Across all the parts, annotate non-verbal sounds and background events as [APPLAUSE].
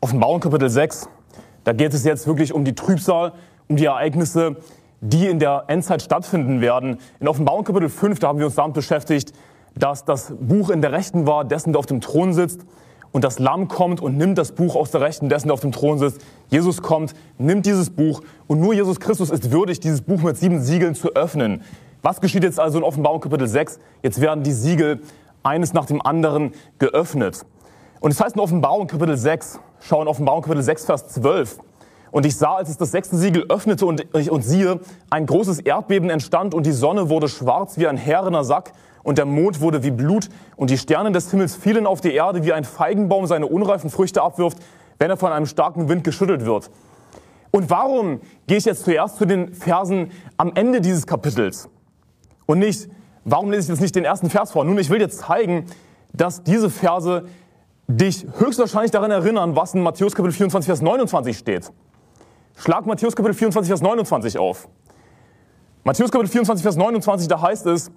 Offenbarung Kapitel 6, da geht es jetzt wirklich um die Trübsal, um die Ereignisse, die in der Endzeit stattfinden werden. In Offenbarung Kapitel 5, da haben wir uns damit beschäftigt, dass das Buch in der Rechten war, dessen, der auf dem Thron sitzt. Und das Lamm kommt und nimmt das Buch aus der Rechten, dessen, der auf dem Thron sitzt. Jesus kommt, nimmt dieses Buch und nur Jesus Christus ist würdig, dieses Buch mit sieben Siegeln zu öffnen. Was geschieht jetzt also in Offenbarung Kapitel 6? Jetzt werden die Siegel eines nach dem anderen geöffnet. Und es heißt in Offenbarung Kapitel 6, schau in Offenbarung Kapitel 6, Vers 12. Und ich sah, als es das sechste Siegel öffnete und, und siehe, ein großes Erdbeben entstand und die Sonne wurde schwarz wie ein härener Sack und der Mond wurde wie Blut und die Sterne des Himmels fielen auf die Erde, wie ein Feigenbaum seine unreifen Früchte abwirft, wenn er von einem starken Wind geschüttelt wird. Und warum gehe ich jetzt zuerst zu den Versen am Ende dieses Kapitels und nicht, warum lese ich jetzt nicht den ersten Vers vor? Nun, ich will jetzt zeigen, dass diese Verse dich höchstwahrscheinlich daran erinnern, was in Matthäus Kapitel 24, Vers 29 steht. Schlag Matthäus Kapitel 24, Vers 29 auf. Matthäus Kapitel 24, Vers 29, da heißt es,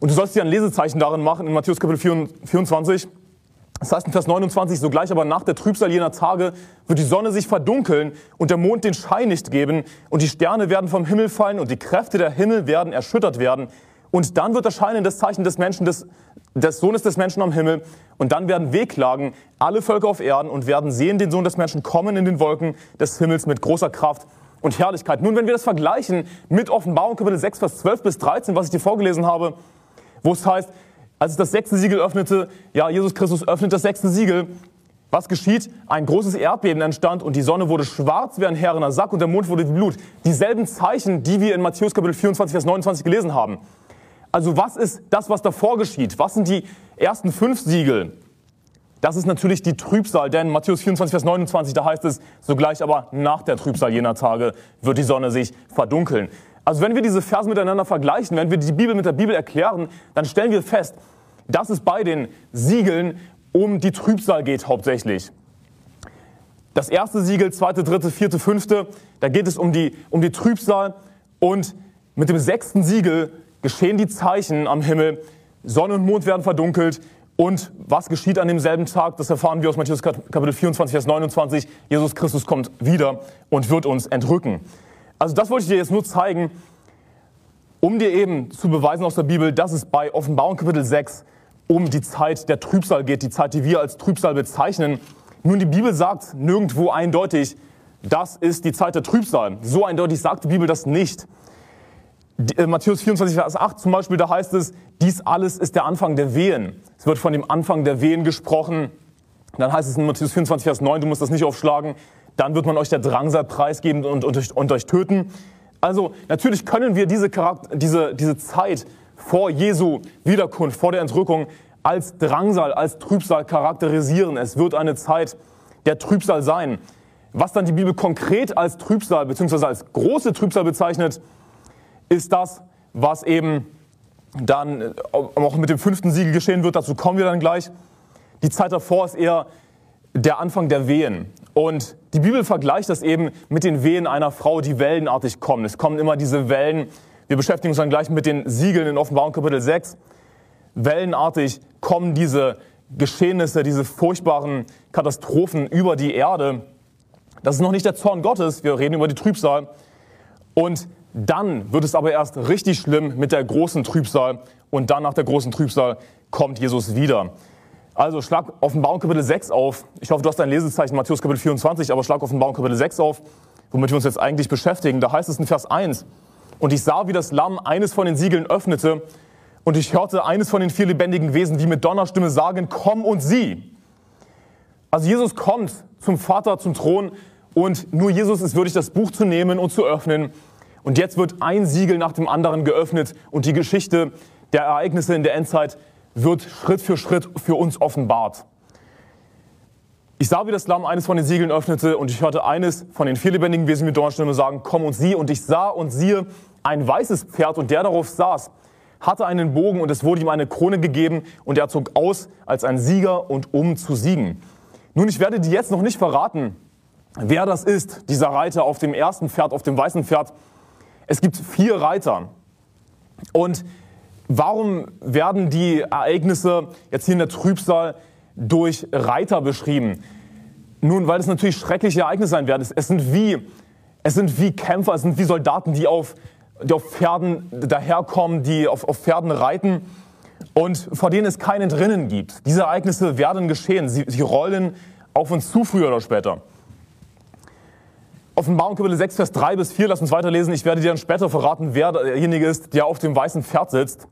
und du sollst dir ein Lesezeichen darin machen in Matthäus Kapitel 24. Das heißt in Vers 29, sogleich aber nach der Trübsal jener Tage wird die Sonne sich verdunkeln und der Mond den Schein nicht geben und die Sterne werden vom Himmel fallen und die Kräfte der Himmel werden erschüttert werden. Und dann wird erscheinen das Zeichen des Menschen, des, des Sohnes des Menschen am Himmel. Und dann werden wehklagen alle Völker auf Erden und werden sehen den Sohn des Menschen kommen in den Wolken des Himmels mit großer Kraft und Herrlichkeit. Nun, wenn wir das vergleichen mit Offenbarung Kapitel 6, Vers 12 bis 13, was ich dir vorgelesen habe, wo es heißt, als es das sechste Siegel öffnete, ja, Jesus Christus öffnet das sechste Siegel, was geschieht? Ein großes Erdbeben entstand und die Sonne wurde schwarz wie ein herrener Sack und der Mond wurde wie Blut. Dieselben Zeichen, die wir in Matthäus Kapitel 24, Vers 29 gelesen haben. Also was ist das, was davor geschieht? Was sind die ersten fünf Siegel? Das ist natürlich die Trübsal, denn Matthäus 24, Vers 29, da heißt es, sogleich aber nach der Trübsal jener Tage wird die Sonne sich verdunkeln. Also wenn wir diese Verse miteinander vergleichen, wenn wir die Bibel mit der Bibel erklären, dann stellen wir fest, dass es bei den Siegeln um die Trübsal geht hauptsächlich. Das erste Siegel, zweite, dritte, vierte, fünfte, da geht es um die, um die Trübsal und mit dem sechsten Siegel geschehen die Zeichen am Himmel, Sonne und Mond werden verdunkelt. Und was geschieht an demselben Tag? Das erfahren wir aus Matthäus Kapitel 24, Vers 29. Jesus Christus kommt wieder und wird uns entrücken. Also das wollte ich dir jetzt nur zeigen, um dir eben zu beweisen aus der Bibel, dass es bei Offenbarung Kapitel 6 um die Zeit der Trübsal geht, die Zeit, die wir als Trübsal bezeichnen. Nun, die Bibel sagt nirgendwo eindeutig, das ist die Zeit der Trübsal. So eindeutig sagt die Bibel das nicht. Äh, Matthäus 24, Vers 8 zum Beispiel, da heißt es, dies alles ist der Anfang der Wehen. Es wird von dem Anfang der Wehen gesprochen. Dann heißt es in Matthäus 24, Vers 9, du musst das nicht aufschlagen, dann wird man euch der Drangsal preisgeben und, und, euch, und euch töten. Also natürlich können wir diese, Charakter, diese, diese Zeit vor Jesu Wiederkunft, vor der Entrückung als Drangsal, als Trübsal charakterisieren. Es wird eine Zeit der Trübsal sein. Was dann die Bibel konkret als Trübsal bzw. als große Trübsal bezeichnet, ist das, was eben dann äh, auch mit dem fünften Siegel geschehen wird. Dazu kommen wir dann gleich. Die Zeit davor ist eher der Anfang der Wehen. Und die Bibel vergleicht das eben mit den Wehen einer Frau, die wellenartig kommen. Es kommen immer diese Wellen. Wir beschäftigen uns dann gleich mit den Siegeln in Offenbarung Kapitel 6. Wellenartig kommen diese Geschehnisse, diese furchtbaren Katastrophen über die Erde. Das ist noch nicht der Zorn Gottes. Wir reden über die Trübsal. Und dann wird es aber erst richtig schlimm mit der großen Trübsal und dann nach der großen Trübsal kommt Jesus wieder. Also schlag Offenbarung Kapitel 6 auf. Ich hoffe, du hast dein Lesezeichen Matthäus Kapitel 24, aber schlag Offenbarung Kapitel 6 auf, womit wir uns jetzt eigentlich beschäftigen. Da heißt es in Vers 1, und ich sah, wie das Lamm eines von den Siegeln öffnete, und ich hörte eines von den vier lebendigen Wesen wie mit Donnerstimme sagen, komm und sieh. Also Jesus kommt zum Vater, zum Thron, und nur Jesus ist würdig, das Buch zu nehmen und zu öffnen und jetzt wird ein Siegel nach dem anderen geöffnet und die Geschichte der Ereignisse in der Endzeit wird Schritt für Schritt für uns offenbart. Ich sah, wie das Lamm eines von den Siegeln öffnete und ich hörte eines von den vier lebendigen Wesen mit Dornstimme sagen, komm und sieh. Und ich sah und siehe ein weißes Pferd und der darauf saß, hatte einen Bogen und es wurde ihm eine Krone gegeben und er zog aus als ein Sieger und um zu siegen. Nun, ich werde dir jetzt noch nicht verraten, wer das ist, dieser Reiter auf dem ersten Pferd, auf dem weißen Pferd, es gibt vier Reiter. Und warum werden die Ereignisse jetzt hier in der Trübsal durch Reiter beschrieben? Nun, weil es natürlich schreckliche Ereignisse sein werden. Es sind wie, es sind wie Kämpfer, es sind wie Soldaten, die auf, die auf Pferden daherkommen, die auf, auf Pferden reiten und vor denen es kein Entrinnen gibt. Diese Ereignisse werden geschehen. Sie, sie rollen auf uns zu, früher oder später. Offenbarung Kapitel 6, Vers 3 bis 4, lass uns weiterlesen. Ich werde dir dann später verraten, wer derjenige ist, der auf dem weißen Pferd sitzt.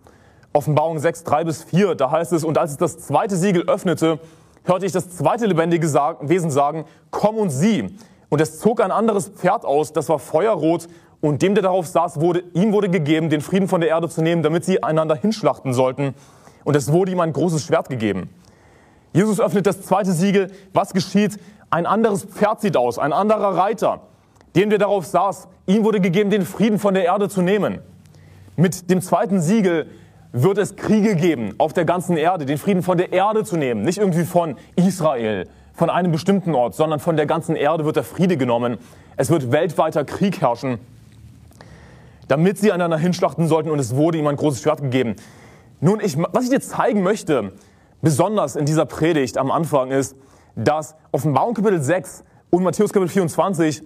Offenbarung 6, 3 bis 4, da heißt es, und als es das zweite Siegel öffnete, hörte ich das zweite lebendige Wesen sagen, komm und sieh. Und es zog ein anderes Pferd aus, das war feuerrot, und dem, der darauf saß, wurde, ihm wurde gegeben, den Frieden von der Erde zu nehmen, damit sie einander hinschlachten sollten. Und es wurde ihm ein großes Schwert gegeben. Jesus öffnet das zweite Siegel. Was geschieht? Ein anderes Pferd sieht aus, ein anderer Reiter dem, der darauf saß, ihm wurde gegeben, den Frieden von der Erde zu nehmen. Mit dem zweiten Siegel wird es Kriege geben auf der ganzen Erde, den Frieden von der Erde zu nehmen. Nicht irgendwie von Israel, von einem bestimmten Ort, sondern von der ganzen Erde wird der Friede genommen. Es wird weltweiter Krieg herrschen, damit sie einander hinschlachten sollten und es wurde ihm ein großes Schwert gegeben. Nun, ich, was ich dir zeigen möchte, besonders in dieser Predigt am Anfang, ist, dass Offenbarung Kapitel 6 und Matthäus Kapitel 24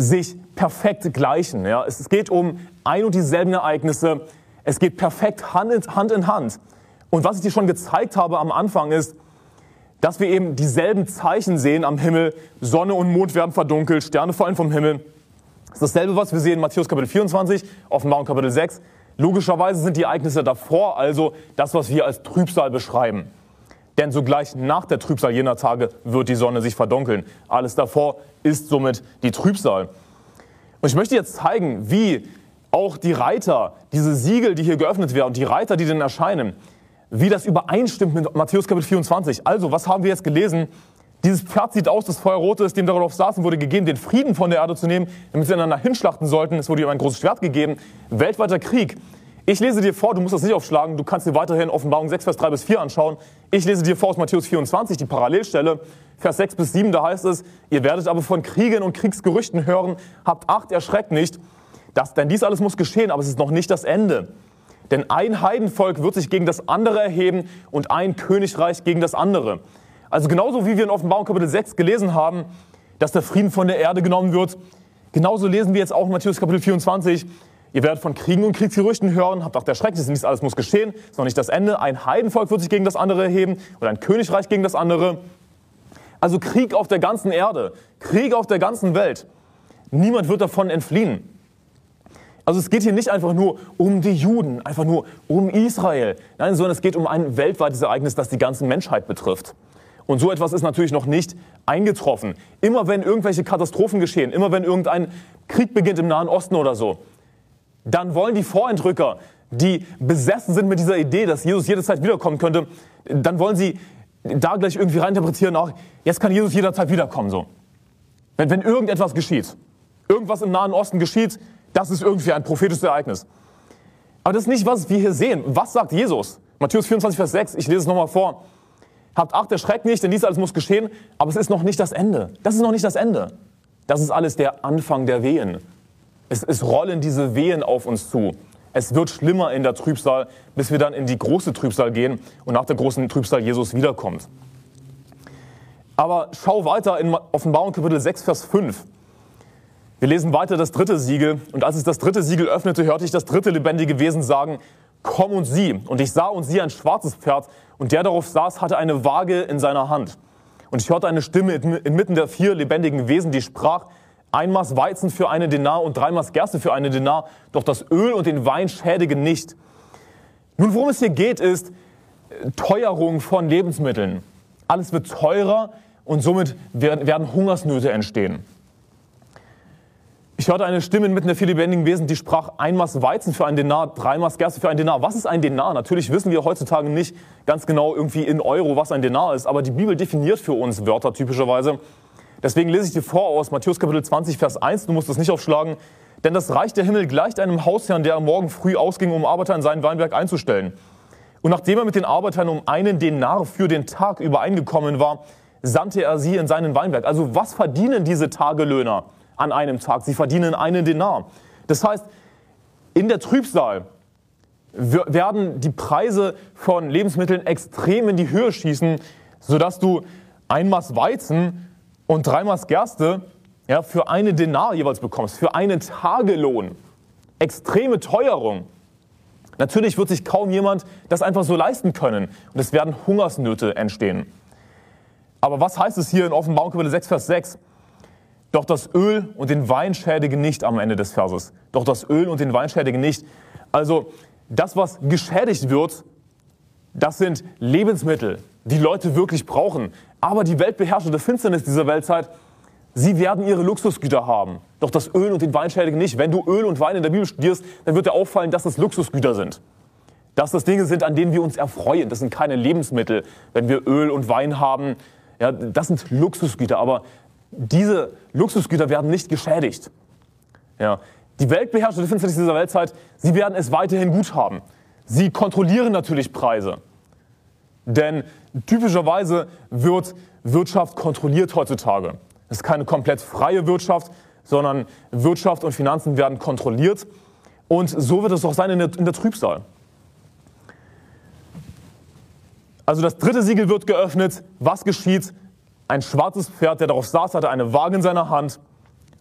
sich perfekt gleichen. Ja? Es geht um ein und dieselben Ereignisse. Es geht perfekt Hand in, Hand in Hand. Und was ich dir schon gezeigt habe am Anfang ist, dass wir eben dieselben Zeichen sehen am Himmel. Sonne und Mond werden verdunkelt, Sterne fallen vom Himmel. Das ist dasselbe, was wir sehen in Matthäus Kapitel 24, Offenbarung Kapitel 6. Logischerweise sind die Ereignisse davor also das, was wir als Trübsal beschreiben. Denn sogleich nach der Trübsal jener Tage wird die Sonne sich verdunkeln. Alles davor ist somit die Trübsal. Und ich möchte jetzt zeigen, wie auch die Reiter, diese Siegel, die hier geöffnet werden, die Reiter, die dann erscheinen, wie das übereinstimmt mit Matthäus Kapitel 24. Also, was haben wir jetzt gelesen? Dieses Pferd sieht aus, das Feuerrote ist, dem darauf saßen, wurde gegeben, den Frieden von der Erde zu nehmen, damit sie einander hinschlachten sollten. Es wurde ihm ein großes Schwert gegeben. Weltweiter Krieg. Ich lese dir vor, du musst das nicht aufschlagen, du kannst dir weiterhin Offenbarung 6, Vers 3 bis 4 anschauen. Ich lese dir vor aus Matthäus 24, die Parallelstelle, Vers 6 bis 7, da heißt es, ihr werdet aber von Kriegen und Kriegsgerüchten hören, habt Acht, erschreckt nicht, das, denn dies alles muss geschehen, aber es ist noch nicht das Ende. Denn ein Heidenvolk wird sich gegen das andere erheben und ein Königreich gegen das andere. Also genauso wie wir in Offenbarung Kapitel 6 gelesen haben, dass der Frieden von der Erde genommen wird, genauso lesen wir jetzt auch in Matthäus Kapitel 24, Ihr werdet von Kriegen und Kriegsgerüchten hören, habt auch der Schreck, nichts alles muss geschehen, ist noch nicht das Ende. Ein Heidenvolk wird sich gegen das andere erheben oder ein Königreich gegen das andere. Also Krieg auf der ganzen Erde, Krieg auf der ganzen Welt. Niemand wird davon entfliehen. Also es geht hier nicht einfach nur um die Juden, einfach nur um Israel, nein, sondern es geht um ein weltweites Ereignis, das die ganze Menschheit betrifft. Und so etwas ist natürlich noch nicht eingetroffen. Immer wenn irgendwelche Katastrophen geschehen, immer wenn irgendein Krieg beginnt im Nahen Osten oder so, dann wollen die Vorentrücker, die besessen sind mit dieser Idee, dass Jesus jederzeit wiederkommen könnte, dann wollen sie da gleich irgendwie reininterpretieren, auch jetzt kann Jesus jederzeit wiederkommen. So. Wenn, wenn irgendetwas geschieht, irgendwas im Nahen Osten geschieht, das ist irgendwie ein prophetisches Ereignis. Aber das ist nicht, was wir hier sehen. Was sagt Jesus? Matthäus 24, Vers 6, ich lese es nochmal vor. Habt Acht, erschreckt nicht, denn dies alles muss geschehen, aber es ist noch nicht das Ende. Das ist noch nicht das Ende. Das ist alles der Anfang der Wehen. Es, es rollen diese Wehen auf uns zu. Es wird schlimmer in der Trübsal, bis wir dann in die große Trübsal gehen und nach der großen Trübsal Jesus wiederkommt. Aber schau weiter in Offenbarung Kapitel 6, Vers 5. Wir lesen weiter das dritte Siegel. Und als es das dritte Siegel öffnete, hörte ich das dritte lebendige Wesen sagen, komm und sieh. Und ich sah und sieh ein schwarzes Pferd, und der darauf saß, hatte eine Waage in seiner Hand. Und ich hörte eine Stimme inmitten der vier lebendigen Wesen, die sprach, ein Maß Weizen für eine Denar und drei Maß Gerste für eine Denar, doch das Öl und den Wein schädigen nicht. Nun, worum es hier geht, ist äh, Teuerung von Lebensmitteln. Alles wird teurer und somit werden Hungersnöte entstehen. Ich hörte eine Stimme mitten der vier lebendigen Wesen, die sprach, ein Maß Weizen für ein Denar, drei Maß Gerste für ein Denar. Was ist ein Denar? Natürlich wissen wir heutzutage nicht ganz genau irgendwie in Euro, was ein Denar ist, aber die Bibel definiert für uns Wörter typischerweise. Deswegen lese ich dir vor aus Matthäus Kapitel 20, Vers 1. Du musst das nicht aufschlagen. Denn das Reich der Himmel gleicht einem Hausherrn, der am Morgen früh ausging, um Arbeiter in sein Weinberg einzustellen. Und nachdem er mit den Arbeitern um einen Denar für den Tag übereingekommen war, sandte er sie in seinen Weinberg. Also was verdienen diese Tagelöhner an einem Tag? Sie verdienen einen Denar. Das heißt, in der Trübsal werden die Preise von Lebensmitteln extrem in die Höhe schießen, sodass du ein Maß Weizen und drei Maß Gerste ja, für einen Denar jeweils bekommst, für einen Tagelohn, extreme Teuerung, natürlich wird sich kaum jemand das einfach so leisten können und es werden Hungersnöte entstehen. Aber was heißt es hier in Offenbarung Kapitel 6, Vers 6? Doch das Öl und den Wein schädigen nicht am Ende des Verses. Doch das Öl und den Wein schädigen nicht. Also das, was geschädigt wird, das sind Lebensmittel, die Leute wirklich brauchen. Aber die weltbeherrschende Finsternis dieser Weltzeit, sie werden ihre Luxusgüter haben. Doch das Öl und den Wein schädigen nicht. Wenn du Öl und Wein in der Bibel studierst, dann wird dir auffallen, dass das Luxusgüter sind. Dass das Dinge sind, an denen wir uns erfreuen. Das sind keine Lebensmittel. Wenn wir Öl und Wein haben, ja, das sind Luxusgüter. Aber diese Luxusgüter werden nicht geschädigt. Ja. Die weltbeherrschende Finsternis dieser Weltzeit, sie werden es weiterhin gut haben. Sie kontrollieren natürlich Preise. Denn typischerweise wird Wirtschaft kontrolliert heutzutage. Es ist keine komplett freie Wirtschaft, sondern Wirtschaft und Finanzen werden kontrolliert. Und so wird es auch sein in der, in der Trübsal. Also das dritte Siegel wird geöffnet. Was geschieht? Ein schwarzes Pferd, der darauf saß, hatte eine Waage in seiner Hand.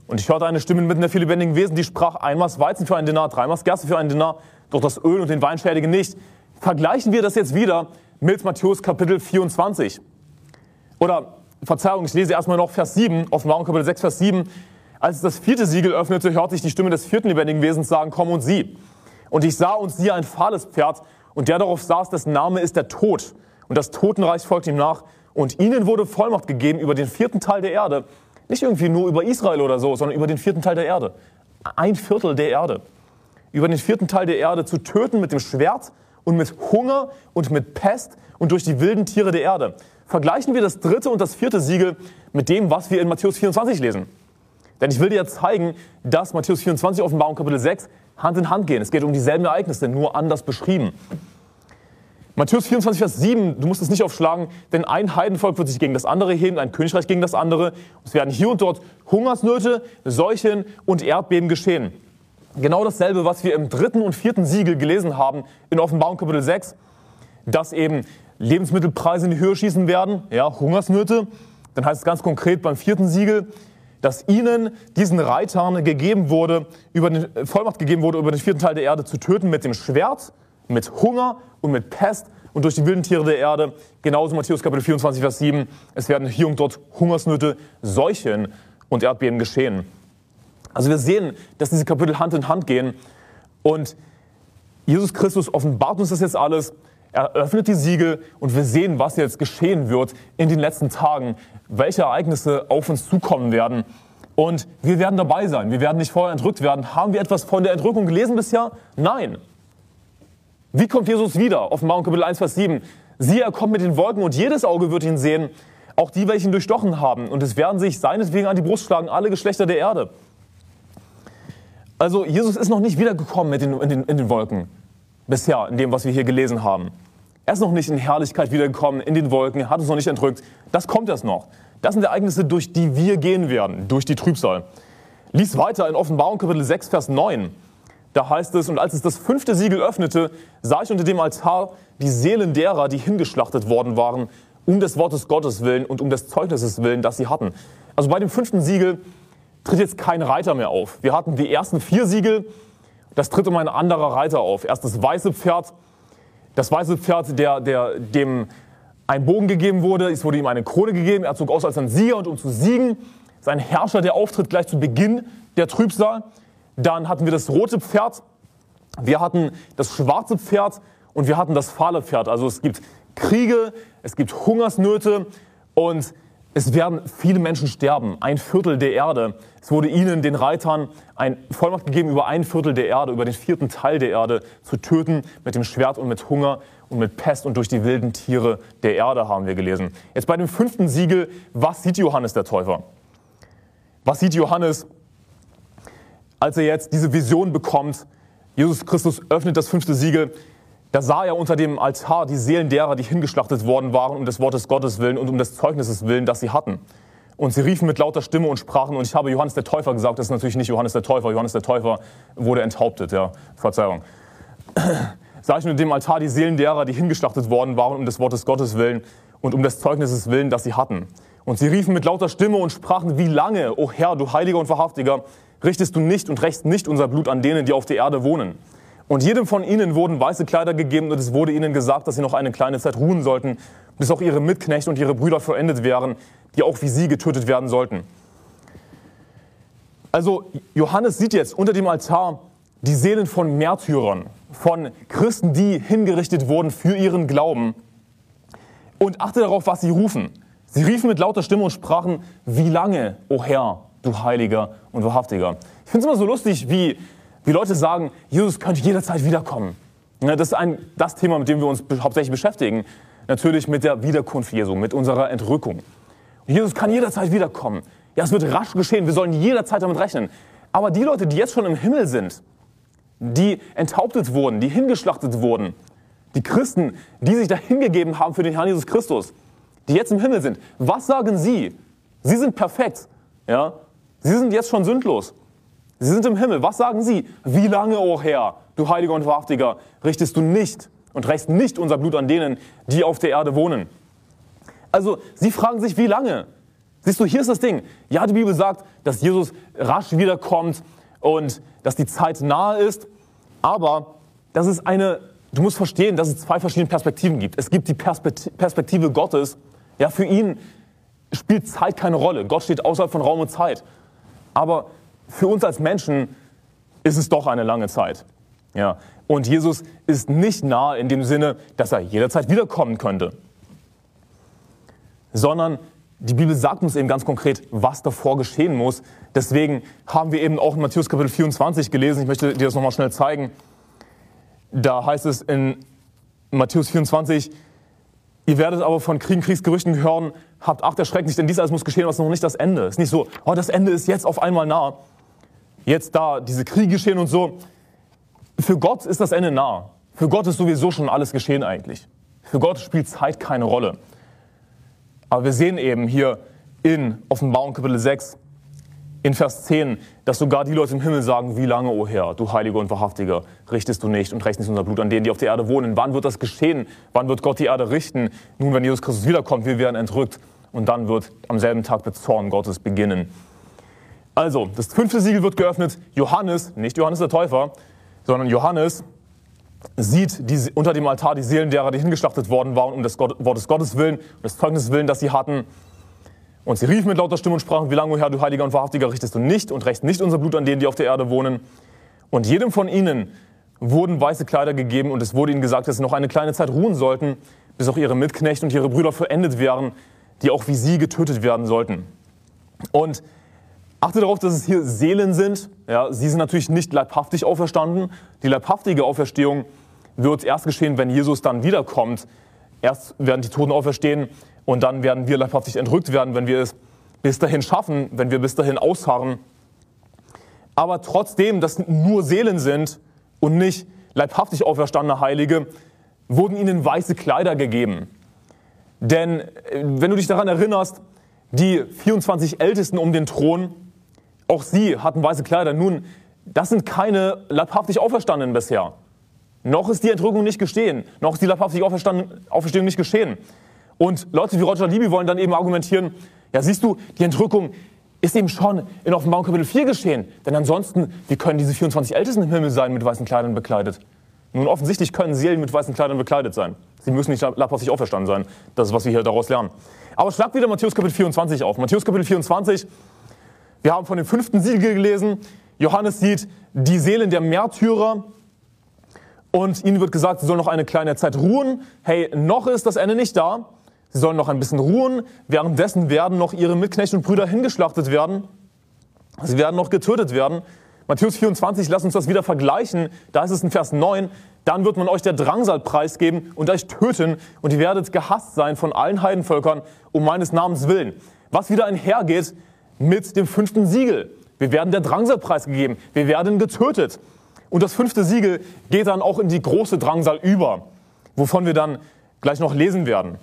Und ich hörte eine Stimme mitten der vier lebendigen Wesen, die sprach, einmal Weizen für einen Dinar, dreimal Gerste für einen Dinar, doch das Öl und den Wein schädigen nicht. Vergleichen wir das jetzt wieder mit Matthäus Kapitel 24. Oder, Verzeihung, ich lese erstmal noch Vers 7, Offenbarung Kapitel 6, Vers 7. Als es das vierte Siegel öffnete, hörte ich die Stimme des vierten lebendigen Wesens sagen, komm und sieh. Und ich sah und siehe ein fahles Pferd, und der darauf saß, dessen Name ist der Tod. Und das Totenreich folgt ihm nach. Und ihnen wurde Vollmacht gegeben über den vierten Teil der Erde. Nicht irgendwie nur über Israel oder so, sondern über den vierten Teil der Erde. Ein Viertel der Erde. Über den vierten Teil der Erde zu töten mit dem Schwert und mit Hunger und mit Pest und durch die wilden Tiere der Erde. Vergleichen wir das dritte und das vierte Siegel mit dem, was wir in Matthäus 24 lesen. Denn ich will dir jetzt zeigen, dass Matthäus 24, Offenbarung Kapitel 6 Hand in Hand gehen. Es geht um dieselben Ereignisse, nur anders beschrieben. Matthäus 24, Vers 7, du musst es nicht aufschlagen, denn ein Heidenvolk wird sich gegen das andere heben, ein Königreich gegen das andere. Es werden hier und dort Hungersnöte, Seuchen und Erdbeben geschehen. Genau dasselbe, was wir im dritten und vierten Siegel gelesen haben in Offenbarung Kapitel 6, dass eben Lebensmittelpreise in die Höhe schießen werden, ja, Hungersnöte. Dann heißt es ganz konkret beim vierten Siegel, dass ihnen, diesen Reitern, gegeben wurde, über den, Vollmacht gegeben wurde, über den vierten Teil der Erde zu töten mit dem Schwert, mit Hunger und mit Pest und durch die wilden Tiere der Erde. Genauso Matthäus Kapitel 24, Vers 7. Es werden hier und dort Hungersnöte, Seuchen und Erdbeben geschehen. Also wir sehen, dass diese Kapitel Hand in Hand gehen und Jesus Christus offenbart uns das jetzt alles. Er öffnet die Siegel und wir sehen, was jetzt geschehen wird in den letzten Tagen, welche Ereignisse auf uns zukommen werden. Und wir werden dabei sein. Wir werden nicht vorher entrückt werden. Haben wir etwas von der Entrückung gelesen bisher? Nein. Wie kommt Jesus wieder? Offenbarung Kapitel 1, Vers 7. Siehe, er kommt mit den Wolken und jedes Auge wird ihn sehen, auch die, welche ihn durchstochen haben. Und es werden sich seinetwegen an die Brust schlagen, alle Geschlechter der Erde. Also Jesus ist noch nicht wiedergekommen mit den, in, den, in den Wolken. Bisher, in dem, was wir hier gelesen haben. Er ist noch nicht in Herrlichkeit wiedergekommen, in den Wolken, hat uns noch nicht entrückt. Das kommt erst noch. Das sind Ereignisse, durch die wir gehen werden, durch die Trübsal. Lies weiter in Offenbarung Kapitel 6, Vers 9. Da heißt es, und als es das fünfte Siegel öffnete, sah ich unter dem Altar die Seelen derer, die hingeschlachtet worden waren, um des Wortes Gottes willen und um des Zeugnisses willen, das sie hatten. Also bei dem fünften Siegel tritt jetzt kein Reiter mehr auf. Wir hatten die ersten vier Siegel, das tritt um ein anderer Reiter auf. Erst das weiße Pferd, das weiße Pferd, der, der, dem ein Bogen gegeben wurde, es wurde ihm eine Krone gegeben, er zog aus als ein Sieger und um zu siegen, sein Herrscher, der auftritt gleich zu Beginn der Trübsal. Dann hatten wir das rote Pferd, wir hatten das schwarze Pferd und wir hatten das fahle Pferd. Also es gibt Kriege, es gibt Hungersnöte und es werden viele Menschen sterben. Ein Viertel der Erde. Es wurde ihnen, den Reitern, ein Vollmacht gegeben, über ein Viertel der Erde, über den vierten Teil der Erde zu töten mit dem Schwert und mit Hunger und mit Pest und durch die wilden Tiere der Erde, haben wir gelesen. Jetzt bei dem fünften Siegel, was sieht Johannes der Täufer? Was sieht Johannes? als er jetzt diese Vision bekommt, Jesus Christus öffnet das fünfte Siegel, da sah er unter dem Altar die Seelen derer, die hingeschlachtet worden waren, um des Wortes Gottes willen und um des Zeugnisses willen, das sie hatten. Und sie riefen mit lauter Stimme und sprachen, und ich habe Johannes der Täufer gesagt, das ist natürlich nicht Johannes der Täufer, Johannes der Täufer wurde enthauptet, ja, Verzeihung. [CLEARS THROAT] Sah ich unter dem Altar die Seelen derer, die hingeschlachtet worden waren, um des Wortes Gottes willen und um des Zeugnisses willen, das sie hatten. Und sie riefen mit lauter Stimme und sprachen, wie lange, o Herr, du Heiliger und Wahrhaftiger, richtest du nicht und rächst nicht unser Blut an denen, die auf der Erde wohnen. Und jedem von ihnen wurden weiße Kleider gegeben und es wurde ihnen gesagt, dass sie noch eine kleine Zeit ruhen sollten, bis auch ihre Mitknechte und ihre Brüder vollendet wären, die auch wie sie getötet werden sollten. Also Johannes sieht jetzt unter dem Altar die Seelen von Märtyrern, von Christen, die hingerichtet wurden für ihren Glauben. Und achte darauf, was sie rufen. Sie riefen mit lauter Stimme und sprachen, wie lange, o oh Herr, du Heiliger und Wahrhaftiger. Ich finde es immer so lustig, wie, wie Leute sagen, Jesus könnte jederzeit wiederkommen. Das ist ein, das Thema, mit dem wir uns hauptsächlich beschäftigen. Natürlich mit der Wiederkunft Jesu, mit unserer Entrückung. Jesus kann jederzeit wiederkommen. Ja, es wird rasch geschehen. Wir sollen jederzeit damit rechnen. Aber die Leute, die jetzt schon im Himmel sind, die enthauptet wurden, die hingeschlachtet wurden, die Christen, die sich dahingegeben haben für den Herrn Jesus Christus, die jetzt im Himmel sind, was sagen sie? Sie sind perfekt. Ja? Sie sind jetzt schon sündlos. Sie sind im Himmel. Was sagen sie? Wie lange, o oh Herr, du Heiliger und Wahrhaftiger, richtest du nicht und rächst nicht unser Blut an denen, die auf der Erde wohnen? Also, sie fragen sich, wie lange? Siehst du, hier ist das Ding. Ja, die Bibel sagt, dass Jesus rasch wiederkommt und dass die Zeit nahe ist. Aber das ist eine, du musst verstehen, dass es zwei verschiedene Perspektiven gibt. Es gibt die Perspektive Gottes. Ja, für ihn spielt Zeit keine Rolle. Gott steht außerhalb von Raum und Zeit. Aber für uns als Menschen ist es doch eine lange Zeit. Ja. Und Jesus ist nicht nahe in dem Sinne, dass er jederzeit wiederkommen könnte. Sondern die Bibel sagt uns eben ganz konkret, was davor geschehen muss. Deswegen haben wir eben auch in Matthäus Kapitel 24 gelesen. Ich möchte dir das nochmal schnell zeigen. Da heißt es in Matthäus 24, ihr werdet aber von Kriegen, Kriegsgerüchten hören, habt Acht, erschreckt nicht, denn dies alles muss geschehen, was noch nicht das Ende ist. Nicht so, oh, das Ende ist jetzt auf einmal nah. Jetzt da, diese Kriege geschehen und so. Für Gott ist das Ende nah. Für Gott ist sowieso schon alles geschehen eigentlich. Für Gott spielt Zeit keine Rolle. Aber wir sehen eben hier in Offenbarung Kapitel 6, in Vers 10, dass sogar die Leute im Himmel sagen, wie lange, o oh Herr, du Heiliger und Wahrhaftiger, richtest du nicht und rechnest unser Blut an denen, die auf der Erde wohnen. Wann wird das geschehen? Wann wird Gott die Erde richten? Nun, wenn Jesus Christus wiederkommt, wir werden entrückt und dann wird am selben Tag der Zorn Gottes beginnen. Also, das fünfte Siegel wird geöffnet. Johannes, nicht Johannes der Täufer, sondern Johannes sieht die, unter dem Altar die Seelen derer, die hingeschlachtet worden waren, um des Gott, Wortes Gottes willen und des Zeugnisses willen, das sie hatten. Und sie riefen mit lauter Stimme und sprachen, wie lange, Herr, du Heiliger und Wahrhaftiger, richtest du nicht und rächst nicht unser Blut an denen, die auf der Erde wohnen. Und jedem von ihnen wurden weiße Kleider gegeben und es wurde ihnen gesagt, dass sie noch eine kleine Zeit ruhen sollten, bis auch ihre Mitknechte und ihre Brüder vollendet wären, die auch wie sie getötet werden sollten. Und Achte darauf, dass es hier Seelen sind. Ja, sie sind natürlich nicht leibhaftig auferstanden. Die leibhaftige Auferstehung wird erst geschehen, wenn Jesus dann wiederkommt. Erst werden die Toten auferstehen und dann werden wir leibhaftig entrückt werden, wenn wir es bis dahin schaffen, wenn wir bis dahin ausharren. Aber trotzdem, dass nur Seelen sind und nicht leibhaftig auferstandene Heilige, wurden ihnen weiße Kleider gegeben. Denn äh, wenn du dich daran erinnerst, die 24 Ältesten um den Thron, auch sie hatten weiße Kleider. Nun, das sind keine leibhaftig Auferstandenen bisher. Noch ist die Entrückung nicht gestehen. Noch ist die leibhaftige Auferstehung nicht geschehen. Und Leute wie Roger Libby wollen dann eben argumentieren, ja siehst du, die Entrückung ist eben schon in Offenbarung Kapitel 4 geschehen. Denn ansonsten, wie können diese 24 Ältesten im Himmel sein, mit weißen Kleidern bekleidet? Nun, offensichtlich können Seelen mit weißen Kleidern bekleidet sein. Sie müssen nicht leibhaftig auferstanden sein. Das ist, was wir hier daraus lernen. Aber schlag wieder Matthäus Kapitel 24 auf. Matthäus Kapitel 24, wir haben von dem fünften Siegel gelesen. Johannes sieht die Seelen der Märtyrer und ihnen wird gesagt, sie sollen noch eine kleine Zeit ruhen. Hey, noch ist das Ende nicht da. Sie sollen noch ein bisschen ruhen. Währenddessen werden noch ihre Mitknechte und Brüder hingeschlachtet werden. Sie werden noch getötet werden. Matthäus 24, lass uns das wieder vergleichen. Da ist es in Vers 9. Dann wird man euch der Drangsal preisgeben und euch töten und ihr werdet gehasst sein von allen Heidenvölkern um meines Namens willen. Was wieder einhergeht mit dem fünften Siegel. Wir werden der Drangsalpreis gegeben. Wir werden getötet. Und das fünfte Siegel geht dann auch in die große Drangsal über, wovon wir dann gleich noch lesen werden.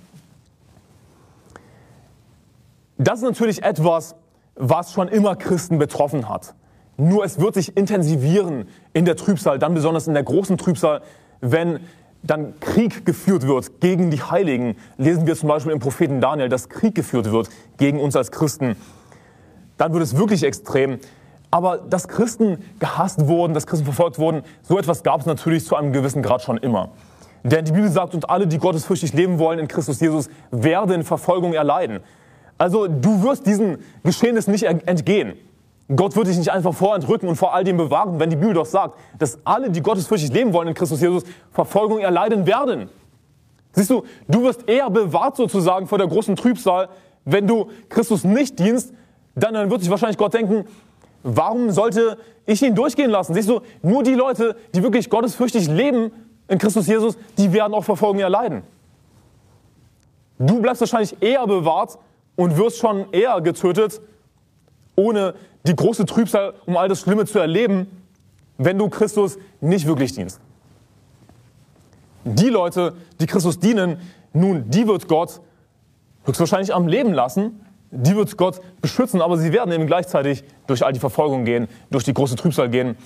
Das ist natürlich etwas, was schon immer Christen betroffen hat. Nur es wird sich intensivieren in der Trübsal, dann besonders in der großen Trübsal, wenn dann Krieg geführt wird gegen die Heiligen, lesen wir zum Beispiel im Propheten Daniel, dass Krieg geführt wird gegen uns als Christen, dann wird es wirklich extrem. Aber dass Christen gehasst wurden, dass Christen verfolgt wurden, so etwas gab es natürlich zu einem gewissen Grad schon immer. Denn die Bibel sagt, und alle, die gottesfürchtig leben wollen in Christus Jesus, werden Verfolgung erleiden. Also du wirst diesen Geschehnissen nicht entgehen. Gott wird dich nicht einfach vorentrücken und vor all dem bewahren, wenn die Bibel doch sagt, dass alle, die gottesfürchtig leben wollen in Christus Jesus, Verfolgung erleiden werden. Siehst du, du wirst eher bewahrt sozusagen vor der großen Trübsal, wenn du Christus nicht dienst, dann, dann wird sich wahrscheinlich Gott denken, warum sollte ich ihn durchgehen lassen? Siehst du, nur die Leute, die wirklich gottesfürchtig leben in Christus Jesus, die werden auch Verfolgung erleiden. Du bleibst wahrscheinlich eher bewahrt und wirst schon eher getötet, ohne die große Trübsal, um all das Schlimme zu erleben, wenn du Christus nicht wirklich dienst. Die Leute, die Christus dienen, nun, die wird Gott höchstwahrscheinlich am Leben lassen, die wird Gott beschützen, aber sie werden eben gleichzeitig durch all die Verfolgung gehen, durch die große Trübsal gehen.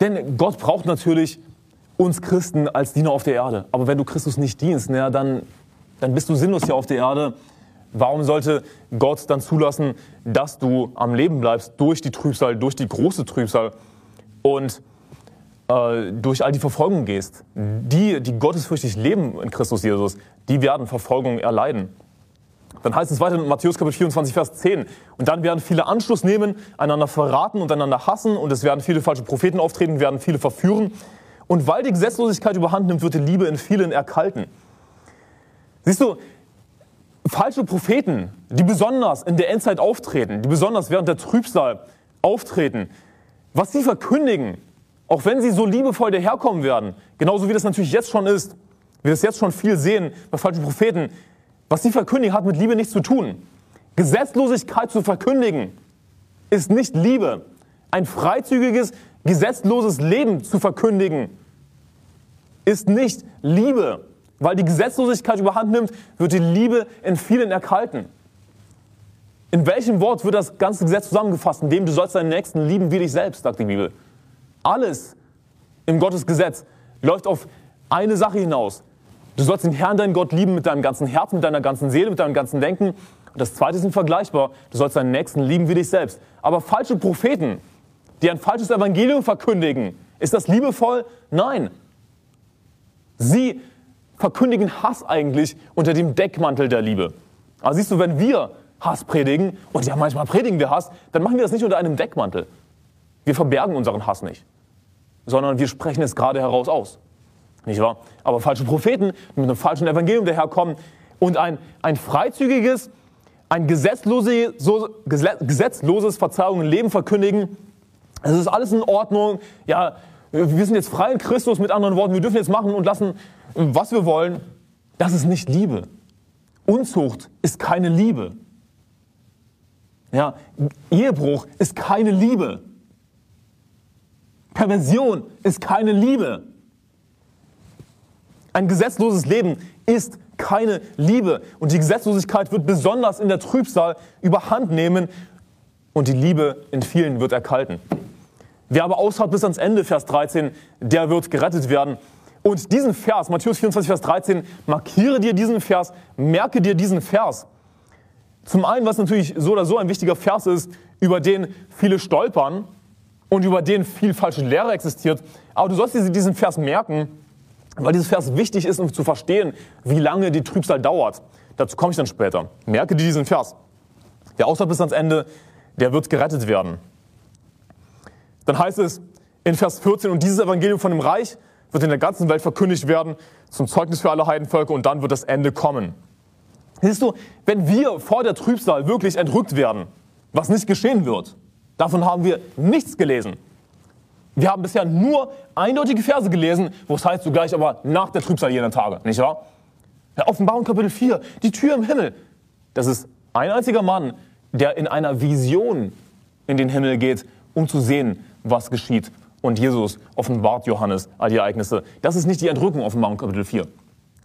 Denn Gott braucht natürlich uns Christen als Diener auf der Erde. Aber wenn du Christus nicht dienst, na, dann, dann bist du sinnlos hier auf der Erde Warum sollte Gott dann zulassen, dass du am Leben bleibst durch die Trübsal, durch die große Trübsal und äh, durch all die Verfolgung gehst? Die, die gottesfürchtig leben in Christus Jesus, die werden Verfolgung erleiden. Dann heißt es weiter in Matthäus Kapitel 24, Vers 10. Und dann werden viele Anschluss nehmen, einander verraten und einander hassen und es werden viele falsche Propheten auftreten, werden viele verführen. Und weil die Gesetzlosigkeit überhand nimmt, wird die Liebe in vielen erkalten. Siehst du, falsche Propheten, die besonders in der Endzeit auftreten, die besonders während der Trübsal auftreten, was sie verkündigen, auch wenn sie so liebevoll daherkommen werden, genauso wie das natürlich jetzt schon ist, wir das jetzt schon viel sehen bei falschen Propheten, was sie verkündigen, hat mit Liebe nichts zu tun. Gesetzlosigkeit zu verkündigen ist nicht Liebe. Ein freizügiges, gesetzloses Leben zu verkündigen ist nicht Liebe. Weil die Gesetzlosigkeit überhand nimmt, wird die Liebe in vielen erkalten. In welchem Wort wird das ganze Gesetz zusammengefasst? In dem du sollst deinen Nächsten lieben wie dich selbst, sagt die Bibel. Alles im Gottesgesetz läuft auf eine Sache hinaus. Du sollst den Herrn, deinen Gott, lieben mit deinem ganzen Herzen, mit deiner ganzen Seele, mit deinem ganzen Denken. Und das zweite ist vergleichbar. Du sollst deinen Nächsten lieben wie dich selbst. Aber falsche Propheten, die ein falsches Evangelium verkündigen, ist das liebevoll? Nein. Sie verkündigen Hass eigentlich unter dem Deckmantel der Liebe. Also siehst du, wenn wir Hass predigen, und ja manchmal predigen wir Hass, dann machen wir das nicht unter einem Deckmantel. Wir verbergen unseren Hass nicht, sondern wir sprechen es gerade heraus aus. Nicht wahr? Aber falsche Propheten mit einem falschen Evangelium daherkommen und ein, ein freizügiges, ein gesetzlose, so, gesetzloses Verzeihung im Leben verkündigen, es ist alles in Ordnung, ja, wir sind jetzt frei in Christus, mit anderen Worten, wir dürfen jetzt machen und lassen, was wir wollen, das ist nicht Liebe. Unzucht ist keine Liebe. Ja, Ehebruch ist keine Liebe. Perversion ist keine Liebe. Ein gesetzloses Leben ist keine Liebe. Und die Gesetzlosigkeit wird besonders in der Trübsal überhand nehmen und die Liebe in vielen wird erkalten. Wer aber ausharrt bis ans Ende, Vers 13, der wird gerettet werden. Und diesen Vers, Matthäus 24, Vers 13, markiere dir diesen Vers, merke dir diesen Vers. Zum einen, was natürlich so oder so ein wichtiger Vers ist, über den viele stolpern und über den viel falsche Lehre existiert. Aber du sollst dir diesen Vers merken, weil dieses Vers wichtig ist, um zu verstehen, wie lange die Trübsal dauert. Dazu komme ich dann später. Merke dir diesen Vers. Der aushält bis ans Ende, der wird gerettet werden. Dann heißt es in Vers 14, und dieses Evangelium von dem Reich wird in der ganzen Welt verkündigt werden zum Zeugnis für alle Heidenvölker und dann wird das Ende kommen. Siehst du, wenn wir vor der Trübsal wirklich entrückt werden, was nicht geschehen wird, davon haben wir nichts gelesen. Wir haben bisher nur eindeutige Verse gelesen, wo es heißt zugleich aber nach der Trübsal jener Tage, nicht wahr? Ja, Offenbarung Kapitel 4, die Tür im Himmel. Das ist ein einziger Mann, der in einer Vision in den Himmel geht, um zu sehen, was geschieht und Jesus offenbart Johannes all die Ereignisse. Das ist nicht die Entrückung, Offenbarung Kapitel 4.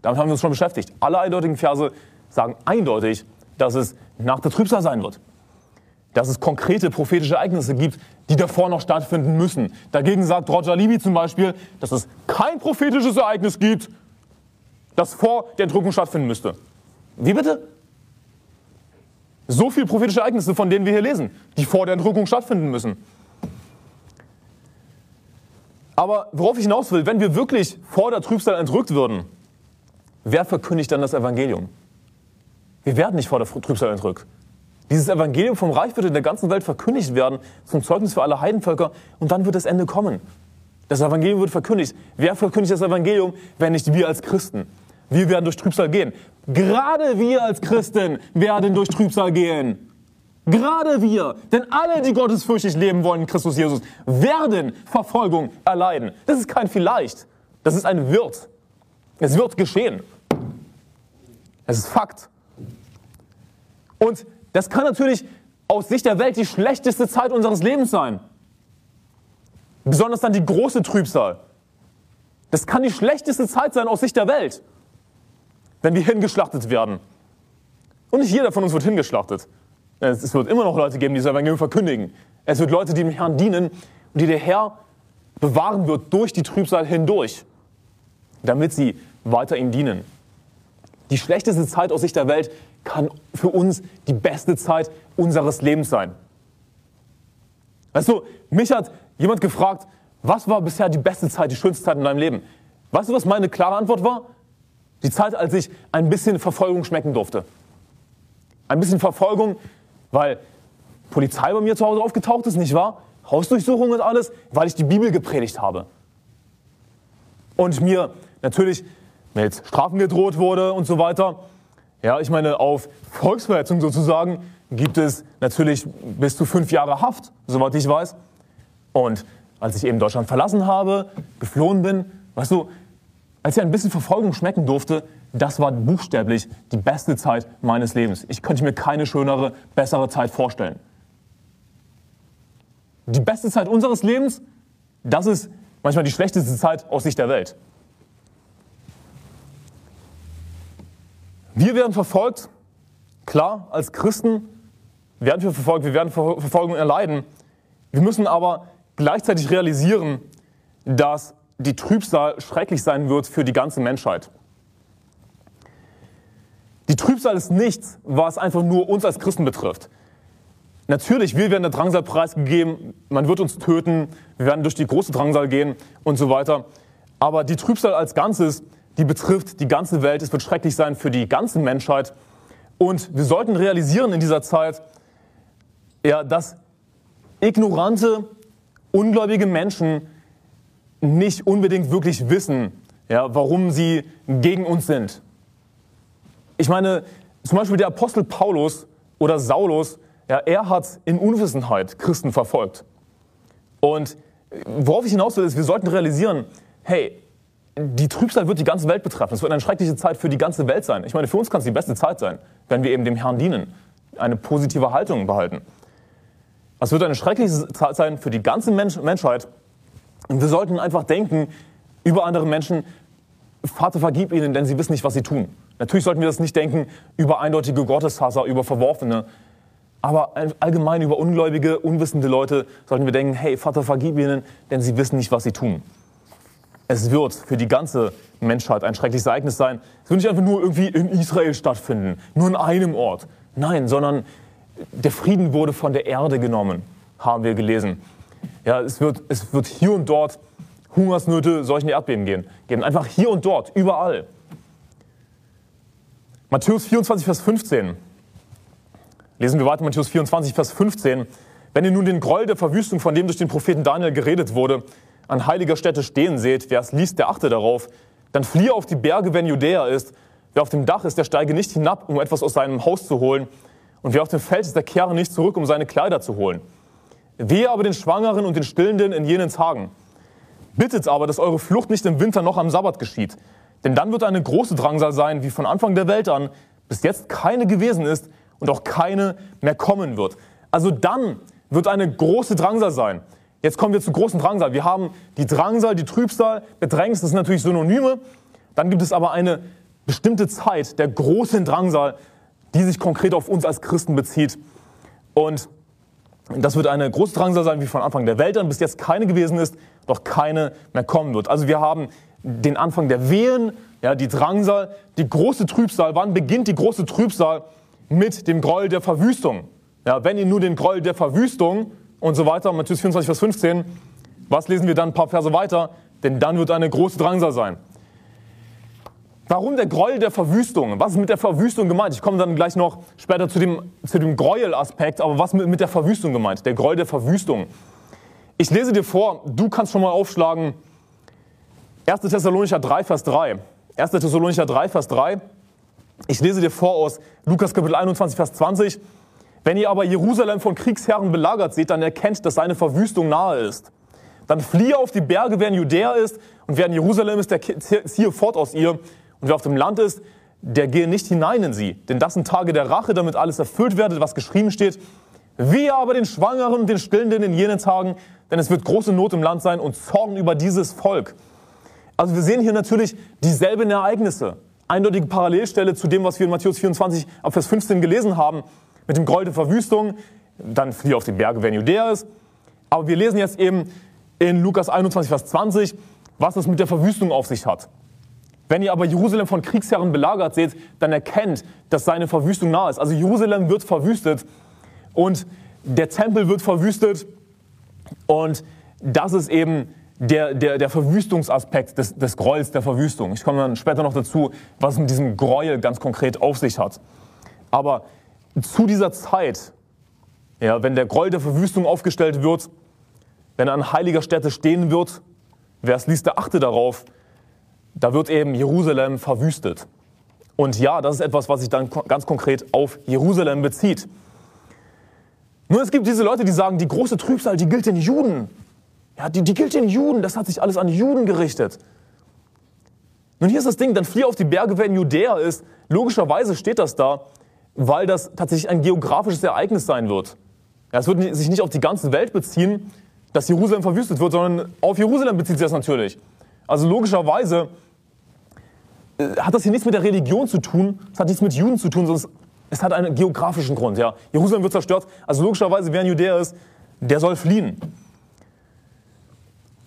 Damit haben wir uns schon beschäftigt. Alle eindeutigen Verse sagen eindeutig, dass es nach der Trübsal sein wird. Dass es konkrete prophetische Ereignisse gibt, die davor noch stattfinden müssen. Dagegen sagt Roger Libby zum Beispiel, dass es kein prophetisches Ereignis gibt, das vor der Entrückung stattfinden müsste. Wie bitte? So viele prophetische Ereignisse, von denen wir hier lesen, die vor der Entrückung stattfinden müssen. Aber worauf ich hinaus will, wenn wir wirklich vor der Trübsal entrückt würden, wer verkündigt dann das Evangelium? Wir werden nicht vor der Trübsal entrückt. Dieses Evangelium vom Reich wird in der ganzen Welt verkündigt werden, zum Zeugnis für alle Heidenvölker, und dann wird das Ende kommen. Das Evangelium wird verkündigt. Wer verkündigt das Evangelium, wenn nicht wir als Christen? Wir werden durch Trübsal gehen. Gerade wir als Christen werden durch Trübsal gehen. Gerade wir, denn alle, die gottesfürchtig leben wollen in Christus Jesus, werden Verfolgung erleiden. Das ist kein vielleicht, das ist ein wird. Es wird geschehen. Es ist Fakt. Und das kann natürlich aus Sicht der Welt die schlechteste Zeit unseres Lebens sein. Besonders dann die große Trübsal. Das kann die schlechteste Zeit sein aus Sicht der Welt, wenn wir hingeschlachtet werden. Und nicht jeder von uns wird hingeschlachtet. Es wird immer noch Leute geben, die das Evangelium verkündigen. Es wird Leute, die dem Herrn dienen und die der Herr bewahren wird durch die Trübsal hindurch, damit sie weiter ihm dienen. Die schlechteste Zeit aus Sicht der Welt kann für uns die beste Zeit unseres Lebens sein. Weißt du, mich hat jemand gefragt, was war bisher die beste Zeit, die schönste Zeit in deinem Leben? Weißt du, was meine klare Antwort war? Die Zeit, als ich ein bisschen Verfolgung schmecken durfte. Ein bisschen Verfolgung, weil Polizei bei mir zu Hause aufgetaucht ist, nicht wahr? Hausdurchsuchung und alles, weil ich die Bibel gepredigt habe. Und mir natürlich mit Strafen gedroht wurde und so weiter. Ja, ich meine, auf Volksverhetzung sozusagen gibt es natürlich bis zu fünf Jahre Haft, soweit ich weiß. Und als ich eben Deutschland verlassen habe, geflohen bin, weißt du, als ich ein bisschen Verfolgung schmecken durfte, das war buchstäblich die beste Zeit meines Lebens. Ich könnte mir keine schönere, bessere Zeit vorstellen. Die beste Zeit unseres Lebens, das ist manchmal die schlechteste Zeit aus Sicht der Welt. Wir werden verfolgt, klar, als Christen werden wir verfolgt, wir werden Verfolgung erleiden. Wir müssen aber gleichzeitig realisieren, dass die Trübsal schrecklich sein wird für die ganze Menschheit. Die Trübsal ist nichts, was einfach nur uns als Christen betrifft. Natürlich, wir werden der Drangsal preisgegeben, man wird uns töten, wir werden durch die große Drangsal gehen und so weiter. Aber die Trübsal als Ganzes die betrifft die ganze Welt. Es wird schrecklich sein für die ganze Menschheit. Und wir sollten realisieren in dieser Zeit, ja, dass ignorante, ungläubige Menschen nicht unbedingt wirklich wissen, ja, warum sie gegen uns sind. Ich meine, zum Beispiel der Apostel Paulus oder Saulus, ja, er hat in Unwissenheit Christen verfolgt. Und worauf ich hinaus will, ist, wir sollten realisieren, hey, die Trübsal wird die ganze Welt betreffen. Es wird eine schreckliche Zeit für die ganze Welt sein. Ich meine, für uns kann es die beste Zeit sein, wenn wir eben dem Herrn dienen, eine positive Haltung behalten. Es wird eine schreckliche Zeit sein für die ganze Mensch Menschheit. Und wir sollten einfach denken über andere Menschen, Vater, vergib ihnen, denn sie wissen nicht, was sie tun. Natürlich sollten wir das nicht denken über eindeutige Gotteshasser, über Verworfene. Aber allgemein über ungläubige, unwissende Leute sollten wir denken, hey, Vater, vergib ihnen, denn sie wissen nicht, was sie tun. Es wird für die ganze Menschheit ein schreckliches Ereignis sein. Es wird nicht einfach nur irgendwie in Israel stattfinden, nur in einem Ort. Nein, sondern der Frieden wurde von der Erde genommen, haben wir gelesen. Ja, es wird, es wird hier und dort Hungersnöte, solchen Erdbeben gehen, geben. Einfach hier und dort, überall. Matthäus 24, Vers 15. Lesen wir weiter, Matthäus 24, Vers 15. Wenn ihr nun den Groll der Verwüstung, von dem durch den Propheten Daniel geredet wurde, an heiliger Stätte stehen seht, wer es liest, der achte darauf, dann fliehe auf die Berge, wenn Judäa ist. Wer auf dem Dach ist, der steige nicht hinab, um etwas aus seinem Haus zu holen. Und wer auf dem Feld ist, der kehre nicht zurück, um seine Kleider zu holen. Wehe aber den Schwangeren und den Stillenden in jenen Tagen. Bittet aber, dass eure Flucht nicht im Winter noch am Sabbat geschieht. Denn dann wird eine große Drangsal sein, wie von Anfang der Welt an, bis jetzt keine gewesen ist und auch keine mehr kommen wird. Also dann wird eine große Drangsal sein. Jetzt kommen wir zur großen Drangsal. Wir haben die Drangsal, die Trübsal, Bedrängnis, das sind natürlich Synonyme. Dann gibt es aber eine bestimmte Zeit der großen Drangsal, die sich konkret auf uns als Christen bezieht. Und Das wird eine große Drangsal sein, wie von Anfang der Welt an bis jetzt keine gewesen ist, doch keine mehr kommen wird. Also wir haben den Anfang der Wehen, ja, die Drangsal, die große Trübsal. Wann beginnt die große Trübsal? Mit dem Gräuel der Verwüstung. Ja, wenn ihr nur den Gräuel der Verwüstung und so weiter, Matthäus 24, Vers 15, was lesen wir dann ein paar Verse weiter? Denn dann wird eine große Drangsal sein. Warum der Gräuel der Verwüstung? Was ist mit der Verwüstung gemeint? Ich komme dann gleich noch später zu dem, zu dem Gräuel-Aspekt, aber was mit, mit der Verwüstung gemeint? Der Gräuel der Verwüstung. Ich lese dir vor, du kannst schon mal aufschlagen, 1. Thessalonicher 3, Vers 3. 1. Thessalonicher 3, Vers 3. Ich lese dir vor aus Lukas Kapitel 21, Vers 20. Wenn ihr aber Jerusalem von Kriegsherren belagert seht, dann erkennt, dass seine Verwüstung nahe ist. Dann fliehe auf die Berge, wer in Judäa ist, und wer in Jerusalem ist, der ziehe fort aus ihr. Und wer auf dem Land ist, der gehe nicht hinein in sie. Denn das sind Tage der Rache, damit alles erfüllt werde, was geschrieben steht. Wehe aber den Schwangeren und den Stillenden in jenen Tagen, denn es wird große Not im Land sein und Zorn über dieses Volk. Also wir sehen hier natürlich dieselben Ereignisse. Eindeutige Parallelstelle zu dem, was wir in Matthäus 24 ab Vers 15 gelesen haben, mit dem Gräuel der Verwüstung. Dann fliehe auf die Berge, wer in Judäa ist. Aber wir lesen jetzt eben in Lukas 21, Vers 20, was es mit der Verwüstung auf sich hat. Wenn ihr aber Jerusalem von Kriegsherren belagert seht, dann erkennt, dass seine Verwüstung nahe ist. Also Jerusalem wird verwüstet und der Tempel wird verwüstet und das ist eben der, der, der Verwüstungsaspekt des, des Gräuels der Verwüstung. Ich komme dann später noch dazu, was es mit diesem Gräuel ganz konkret auf sich hat. Aber zu dieser Zeit, ja, wenn der Gräuel der Verwüstung aufgestellt wird, wenn er an heiliger Stätte stehen wird, wer es liest, der achte darauf, da wird eben Jerusalem verwüstet. Und ja, das ist etwas, was sich dann ganz konkret auf Jerusalem bezieht. Nur es gibt diese Leute, die sagen, die große Trübsal, die gilt den Juden. Ja, die, die gilt den Juden, das hat sich alles an Juden gerichtet. Nun hier ist das Ding, dann fliehe auf die Berge, wer in Judäa ist. Logischerweise steht das da, weil das tatsächlich ein geografisches Ereignis sein wird. Es wird sich nicht auf die ganze Welt beziehen, dass Jerusalem verwüstet wird, sondern auf Jerusalem bezieht sich das natürlich. Also logischerweise äh, hat das hier nichts mit der Religion zu tun, es hat nichts mit Juden zu tun, sondern es hat einen geografischen Grund. Ja. Jerusalem wird zerstört, also logischerweise, wer ein Judäer ist, der soll fliehen.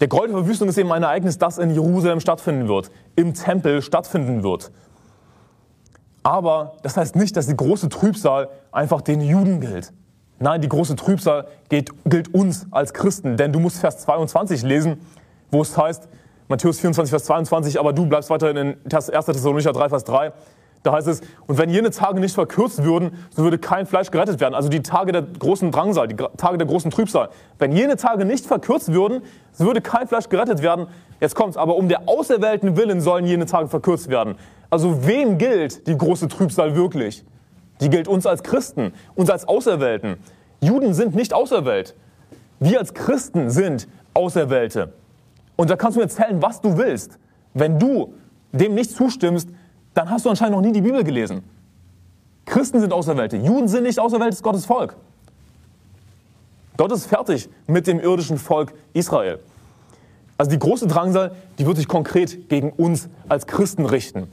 Der Gräuel der Verwüstung ist eben ein Ereignis, das in Jerusalem stattfinden wird, im Tempel stattfinden wird. Aber das heißt nicht, dass die große Trübsal einfach den Juden gilt. Nein, die große Trübsal gilt, gilt uns als Christen, denn du musst Vers 22 lesen, wo es heißt, Matthäus 24, Vers 22, aber du bleibst weiterhin in 1. Thessalonicher 3, Vers 3. Da heißt es, und wenn jene Tage nicht verkürzt würden, so würde kein Fleisch gerettet werden. Also die Tage der großen Drangsal, die Tage der großen Trübsal. Wenn jene Tage nicht verkürzt würden, so würde kein Fleisch gerettet werden. Jetzt kommt's, aber um der auserwählten Willen sollen jene Tage verkürzt werden. Also wem gilt die große Trübsal wirklich? Die gilt uns als Christen, uns als Auserwählten. Juden sind nicht auserwählt. Wir als Christen sind Auserwählte. Und da kannst du mir erzählen, was du willst. Wenn du dem nicht zustimmst, dann hast du anscheinend noch nie die Bibel gelesen. Christen sind Auserwählte. Juden sind nicht auserwähltes Gottes Volk. Gott ist fertig mit dem irdischen Volk Israel. Also die große Drangsal, die wird sich konkret gegen uns als Christen richten.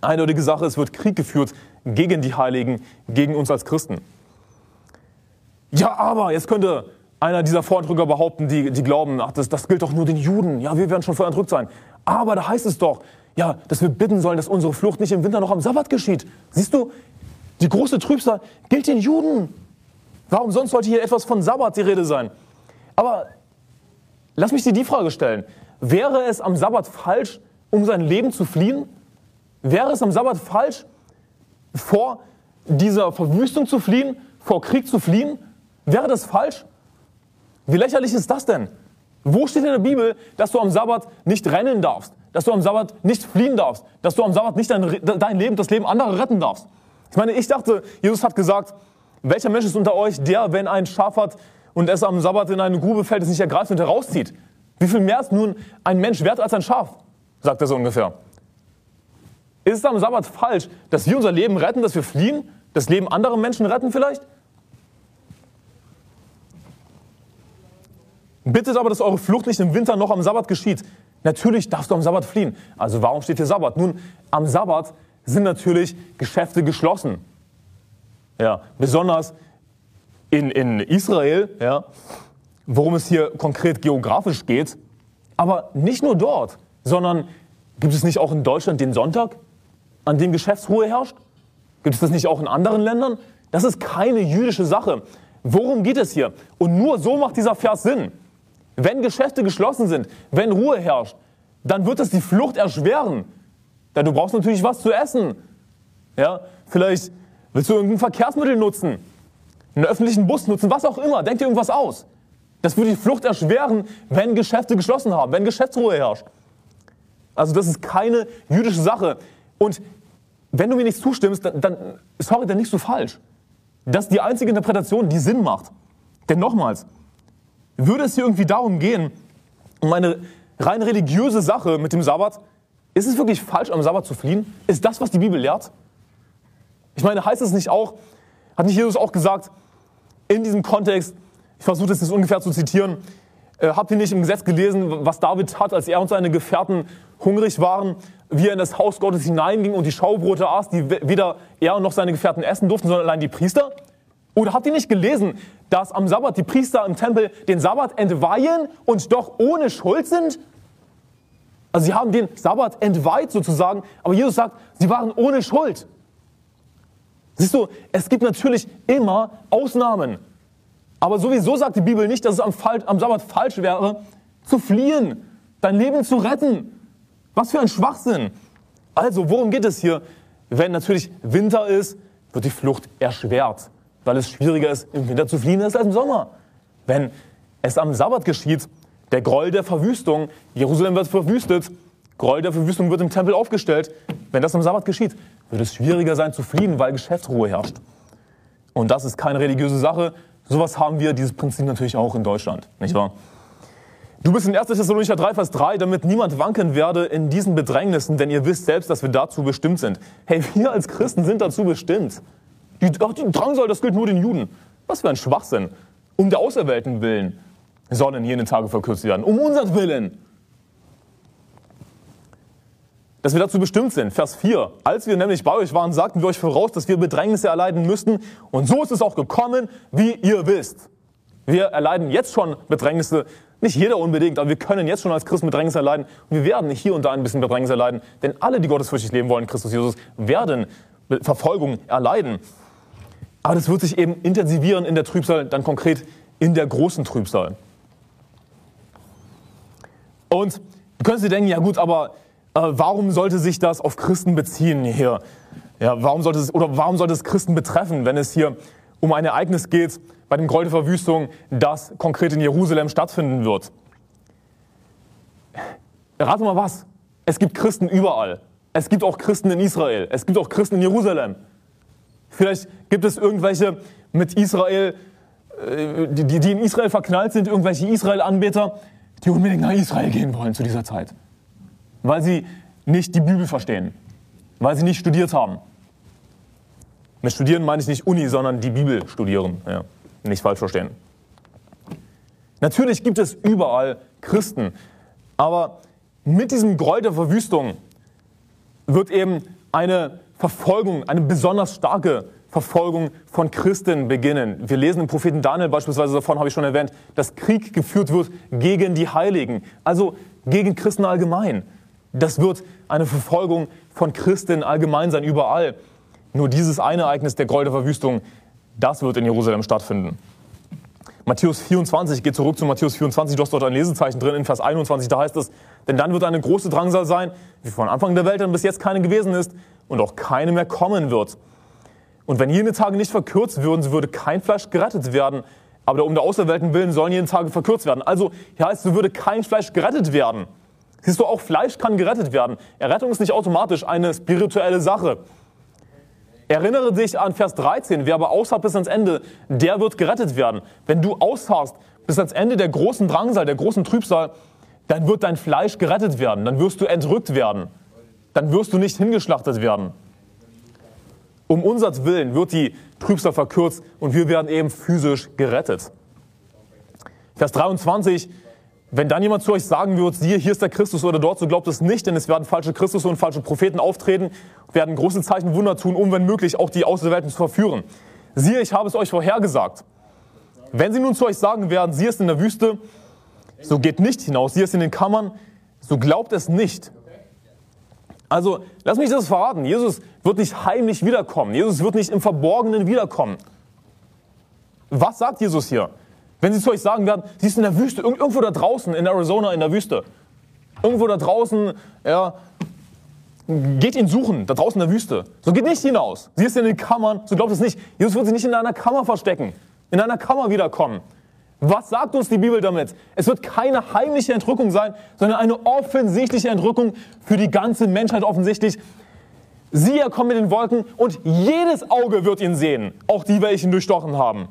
Eindeutige Sache, es wird Krieg geführt gegen die Heiligen, gegen uns als Christen. Ja, aber jetzt könnte einer dieser Vordrücker behaupten, die, die glauben, ach, das, das gilt doch nur den Juden. Ja, wir werden schon vorher entrückt sein. Aber da heißt es doch, ja, dass wir bitten sollen, dass unsere Flucht nicht im Winter noch am Sabbat geschieht. Siehst du, die große Trübsal gilt den Juden. Warum sonst sollte hier etwas von Sabbat die Rede sein? Aber lass mich dir die Frage stellen. Wäre es am Sabbat falsch, um sein Leben zu fliehen? Wäre es am Sabbat falsch, vor dieser Verwüstung zu fliehen, vor Krieg zu fliehen? Wäre das falsch? Wie lächerlich ist das denn? Wo steht in der Bibel, dass du am Sabbat nicht rennen darfst, dass du am Sabbat nicht fliehen darfst, dass du am Sabbat nicht dein, dein Leben, das Leben anderer retten darfst? Ich meine, ich dachte, Jesus hat gesagt, welcher Mensch ist unter euch, der, wenn ein Schaf hat und es am Sabbat in eine Grube fällt, es nicht ergreift und herauszieht? Wie viel mehr ist nun ein Mensch wert als ein Schaf? sagt er so ungefähr. Ist es am Sabbat falsch, dass wir unser Leben retten, dass wir fliehen, das Leben anderer Menschen retten vielleicht? Bittet aber, dass eure Flucht nicht im Winter noch am Sabbat geschieht. Natürlich darfst du am Sabbat fliehen. Also warum steht hier Sabbat? Nun, am Sabbat sind natürlich Geschäfte geschlossen. Ja, besonders in, in Israel, ja, worum es hier konkret geografisch geht. Aber nicht nur dort, sondern gibt es nicht auch in Deutschland den Sonntag, an dem Geschäftsruhe herrscht? Gibt es das nicht auch in anderen Ländern? Das ist keine jüdische Sache. Worum geht es hier? Und nur so macht dieser Vers Sinn. Wenn Geschäfte geschlossen sind, wenn Ruhe herrscht, dann wird es die Flucht erschweren. Denn du brauchst natürlich was zu essen. Ja, vielleicht willst du irgendein Verkehrsmittel nutzen, einen öffentlichen Bus nutzen, was auch immer. Denk dir irgendwas aus. Das würde die Flucht erschweren, wenn Geschäfte geschlossen haben, wenn Geschäftsruhe herrscht. Also das ist keine jüdische Sache. Und wenn du mir nicht zustimmst, dann, dann sorry, dann liegst du falsch. Das ist die einzige Interpretation, die Sinn macht. Denn nochmals, würde es hier irgendwie darum gehen, um eine rein religiöse Sache mit dem Sabbat, ist es wirklich falsch, am Sabbat zu fliehen? Ist das, was die Bibel lehrt? Ich meine, heißt es nicht auch, hat nicht Jesus auch gesagt, in diesem Kontext, ich versuche das jetzt ungefähr zu zitieren, äh, habt ihr nicht im Gesetz gelesen, was David hat, als er und seine Gefährten hungrig waren, wie er in das Haus Gottes hineinging und die Schaubrote aß, die weder er noch seine Gefährten essen durften, sondern allein die Priester? Oder habt ihr nicht gelesen, dass am Sabbat die Priester im Tempel den Sabbat entweihen und doch ohne Schuld sind? Also sie haben den Sabbat entweiht sozusagen, aber Jesus sagt, sie waren ohne Schuld. Siehst du, es gibt natürlich immer Ausnahmen. Aber sowieso sagt die Bibel nicht, dass es am, am Sabbat falsch wäre, zu fliehen, dein Leben zu retten. Was für ein Schwachsinn. Also, worum geht es hier? Wenn natürlich Winter ist, wird die Flucht erschwert, weil es schwieriger ist, im Winter zu fliehen als im Sommer. Wenn es am Sabbat geschieht, der Groll der Verwüstung, Jerusalem wird verwüstet, Groll der Verwüstung wird im Tempel aufgestellt. Wenn das am Sabbat geschieht, wird es schwieriger sein zu fliehen, weil Geschäftsruhe herrscht. Und das ist keine religiöse Sache. Sowas haben wir, dieses Prinzip natürlich auch in Deutschland, nicht wahr? Du bist in 1. Thessalonicher 3, Vers 3, damit niemand wanken werde in diesen Bedrängnissen, denn ihr wisst selbst, dass wir dazu bestimmt sind. Hey, wir als Christen sind dazu bestimmt. Die, ach, die Drangsal, das gilt nur den Juden. Was für ein Schwachsinn. Um der Auserwählten willen sollen jene Tage verkürzt werden. Um unseren Willen. Dass wir dazu bestimmt sind. Vers 4. Als wir nämlich bei euch waren, sagten wir euch voraus, dass wir Bedrängnisse erleiden müssten. Und so ist es auch gekommen, wie ihr wisst. Wir erleiden jetzt schon Bedrängnisse nicht jeder unbedingt, aber wir können jetzt schon als Christen Bedrängnis erleiden. Und wir werden hier und da ein bisschen Bedrängnis erleiden. Denn alle, die gottesfürchtig leben wollen, Christus Jesus, werden Verfolgung erleiden. Aber das wird sich eben intensivieren in der Trübsal, dann konkret in der großen Trübsal. Und du könntest dir denken, ja gut, aber äh, warum sollte sich das auf Christen beziehen hier? Ja, warum sollte es, oder warum sollte es Christen betreffen, wenn es hier um ein Ereignis geht, bei dem Gräuel der Verwüstung, das konkret in Jerusalem stattfinden wird. Rate mal was. Es gibt Christen überall. Es gibt auch Christen in Israel. Es gibt auch Christen in Jerusalem. Vielleicht gibt es irgendwelche mit Israel, äh, die, die in Israel verknallt sind, irgendwelche Israel-Anbeter, die unbedingt nach Israel gehen wollen zu dieser Zeit. Weil sie nicht die Bibel verstehen. Weil sie nicht studiert haben. Mit studieren meine ich nicht Uni, sondern die Bibel studieren. Ja. Nicht falsch verstehen. Natürlich gibt es überall Christen, aber mit diesem Gräuel der Verwüstung wird eben eine Verfolgung, eine besonders starke Verfolgung von Christen beginnen. Wir lesen im Propheten Daniel beispielsweise davon, habe ich schon erwähnt, dass Krieg geführt wird gegen die Heiligen, also gegen Christen allgemein. Das wird eine Verfolgung von Christen allgemein sein, überall. Nur dieses eine Ereignis der Gräuel der Verwüstung das wird in Jerusalem stattfinden. Matthäus 24, geht zurück zu Matthäus 24, du hast dort ein Lesezeichen drin in Vers 21, da heißt es, denn dann wird eine große Drangsal sein, wie von Anfang der Welt dann bis jetzt keine gewesen ist und auch keine mehr kommen wird. Und wenn jene Tage nicht verkürzt würden, so würde kein Fleisch gerettet werden, aber um der Auserwählten willen sollen jene Tage verkürzt werden. Also hier heißt, so würde kein Fleisch gerettet werden. Siehst du, auch Fleisch kann gerettet werden. Errettung ist nicht automatisch eine spirituelle Sache. Erinnere dich an Vers 13, wer aber ausharrt bis ans Ende, der wird gerettet werden. Wenn du ausharrst bis ans Ende der großen Drangsal, der großen Trübsal, dann wird dein Fleisch gerettet werden, dann wirst du entrückt werden, dann wirst du nicht hingeschlachtet werden. Um unser Willen wird die Trübsal verkürzt und wir werden eben physisch gerettet. Vers 23, wenn dann jemand zu euch sagen wird, siehe, hier ist der Christus oder dort, so glaubt es nicht, denn es werden falsche Christus und falsche Propheten auftreten, werden große Zeichen Wunder tun, um wenn möglich auch die Auserwählten zu verführen. Siehe, ich habe es euch vorhergesagt. Wenn sie nun zu euch sagen werden, sie ist in der Wüste, so geht nicht hinaus, sie ist in den Kammern, so glaubt es nicht. Also, lass mich das verraten. Jesus wird nicht heimlich wiederkommen. Jesus wird nicht im Verborgenen wiederkommen. Was sagt Jesus hier? Wenn sie zu euch sagen werden, sie ist in der Wüste, irgendwo da draußen, in Arizona, in der Wüste. Irgendwo da draußen, ja, geht ihn suchen, da draußen in der Wüste. So geht nicht hinaus. Sie ist in den Kammern, so glaubt es nicht. Jesus wird sich nicht in einer Kammer verstecken, in einer Kammer wiederkommen. Was sagt uns die Bibel damit? Es wird keine heimliche Entrückung sein, sondern eine offensichtliche Entrückung für die ganze Menschheit offensichtlich. Siehe, er kommt mit den Wolken und jedes Auge wird ihn sehen, auch die, welche ihn durchstochen haben.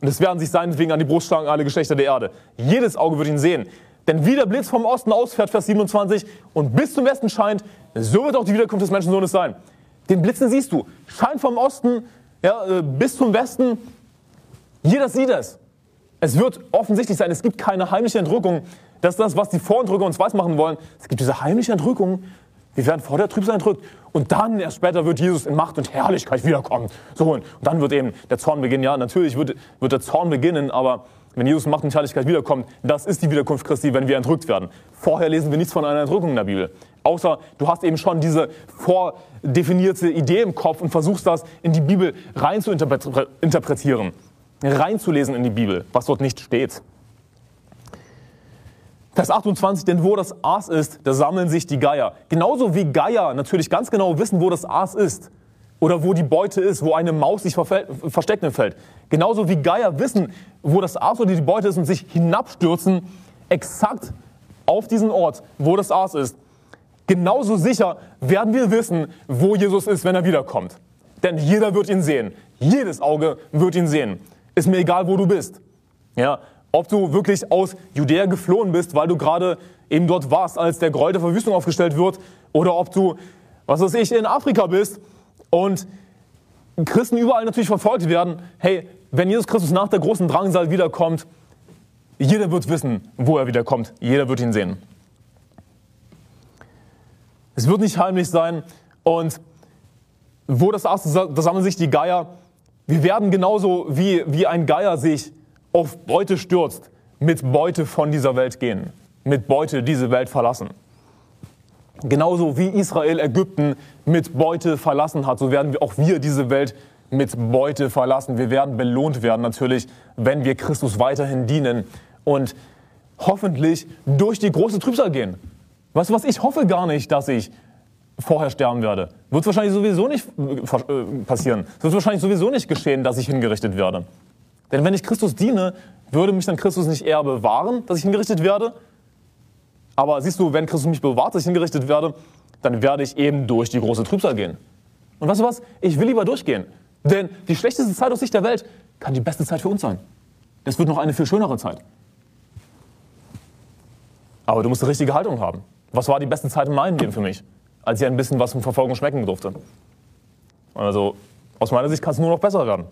Und es werden sich seinetwegen an die Brust schlagen alle Geschlechter der Erde. Jedes Auge wird ihn sehen. Denn wie der Blitz vom Osten ausfährt, Vers 27, und bis zum Westen scheint, so wird auch die Wiederkunft des Menschensohnes sein. Den Blitzen siehst du. Scheint vom Osten ja, äh, bis zum Westen. Jeder sieht es. Es wird offensichtlich sein, es gibt keine heimliche Entrückung. Das ist das, was die Vorentrücker uns weismachen wollen. Es gibt diese heimliche Entrückung. Wir werden vor der Trübsal entrückt. Und dann, erst später, wird Jesus in Macht und Herrlichkeit wiederkommen. So, und dann wird eben der Zorn beginnen. Ja, natürlich wird, wird der Zorn beginnen, aber wenn Jesus in Macht und Herrlichkeit wiederkommt, das ist die Wiederkunft Christi, wenn wir entrückt werden. Vorher lesen wir nichts von einer Entrückung in der Bibel. Außer du hast eben schon diese vordefinierte Idee im Kopf und versuchst das in die Bibel rein zu interpretieren reinzulesen in die Bibel, was dort nicht steht. Vers 28, denn wo das Aas ist, da sammeln sich die Geier. Genauso wie Geier natürlich ganz genau wissen, wo das Aas ist oder wo die Beute ist, wo eine Maus sich versteckt im Feld. Genauso wie Geier wissen, wo das Aas oder die Beute ist und sich hinabstürzen, exakt auf diesen Ort, wo das Aas ist. Genauso sicher werden wir wissen, wo Jesus ist, wenn er wiederkommt. Denn jeder wird ihn sehen. Jedes Auge wird ihn sehen. Ist mir egal, wo du bist. Ja, ob du wirklich aus Judäa geflohen bist, weil du gerade eben dort warst, als der Gräuel der Verwüstung aufgestellt wird, oder ob du, was weiß ich, in Afrika bist und Christen überall natürlich verfolgt werden. Hey, wenn Jesus Christus nach der großen Drangsal wiederkommt, jeder wird wissen, wo er wiederkommt. Jeder wird ihn sehen. Es wird nicht heimlich sein. Und wo das erste, da sammeln sich die Geier. Wir werden genauso wie, wie ein Geier sich auf Beute stürzt, mit Beute von dieser Welt gehen, mit Beute diese Welt verlassen. Genauso wie Israel Ägypten mit Beute verlassen hat, so werden auch wir diese Welt mit Beute verlassen. Wir werden belohnt werden natürlich, wenn wir Christus weiterhin dienen und hoffentlich durch die große Trübsal gehen. Weißt du was, ich hoffe gar nicht, dass ich vorher sterben werde. Wird wahrscheinlich sowieso nicht äh, äh, passieren. Es wird wahrscheinlich sowieso nicht geschehen, dass ich hingerichtet werde. Denn wenn ich Christus diene, würde mich dann Christus nicht eher bewahren, dass ich hingerichtet werde? Aber siehst du, wenn Christus mich bewahrt, dass ich hingerichtet werde, dann werde ich eben durch die große Trübsal gehen. Und weißt du was? Ich will lieber durchgehen. Denn die schlechteste Zeit aus Sicht der Welt kann die beste Zeit für uns sein. Das wird noch eine viel schönere Zeit. Aber du musst die richtige Haltung haben. Was war die beste Zeit in meinem Leben für mich? Als ich ein bisschen was von Verfolgung schmecken durfte. Also aus meiner Sicht kann es nur noch besser werden.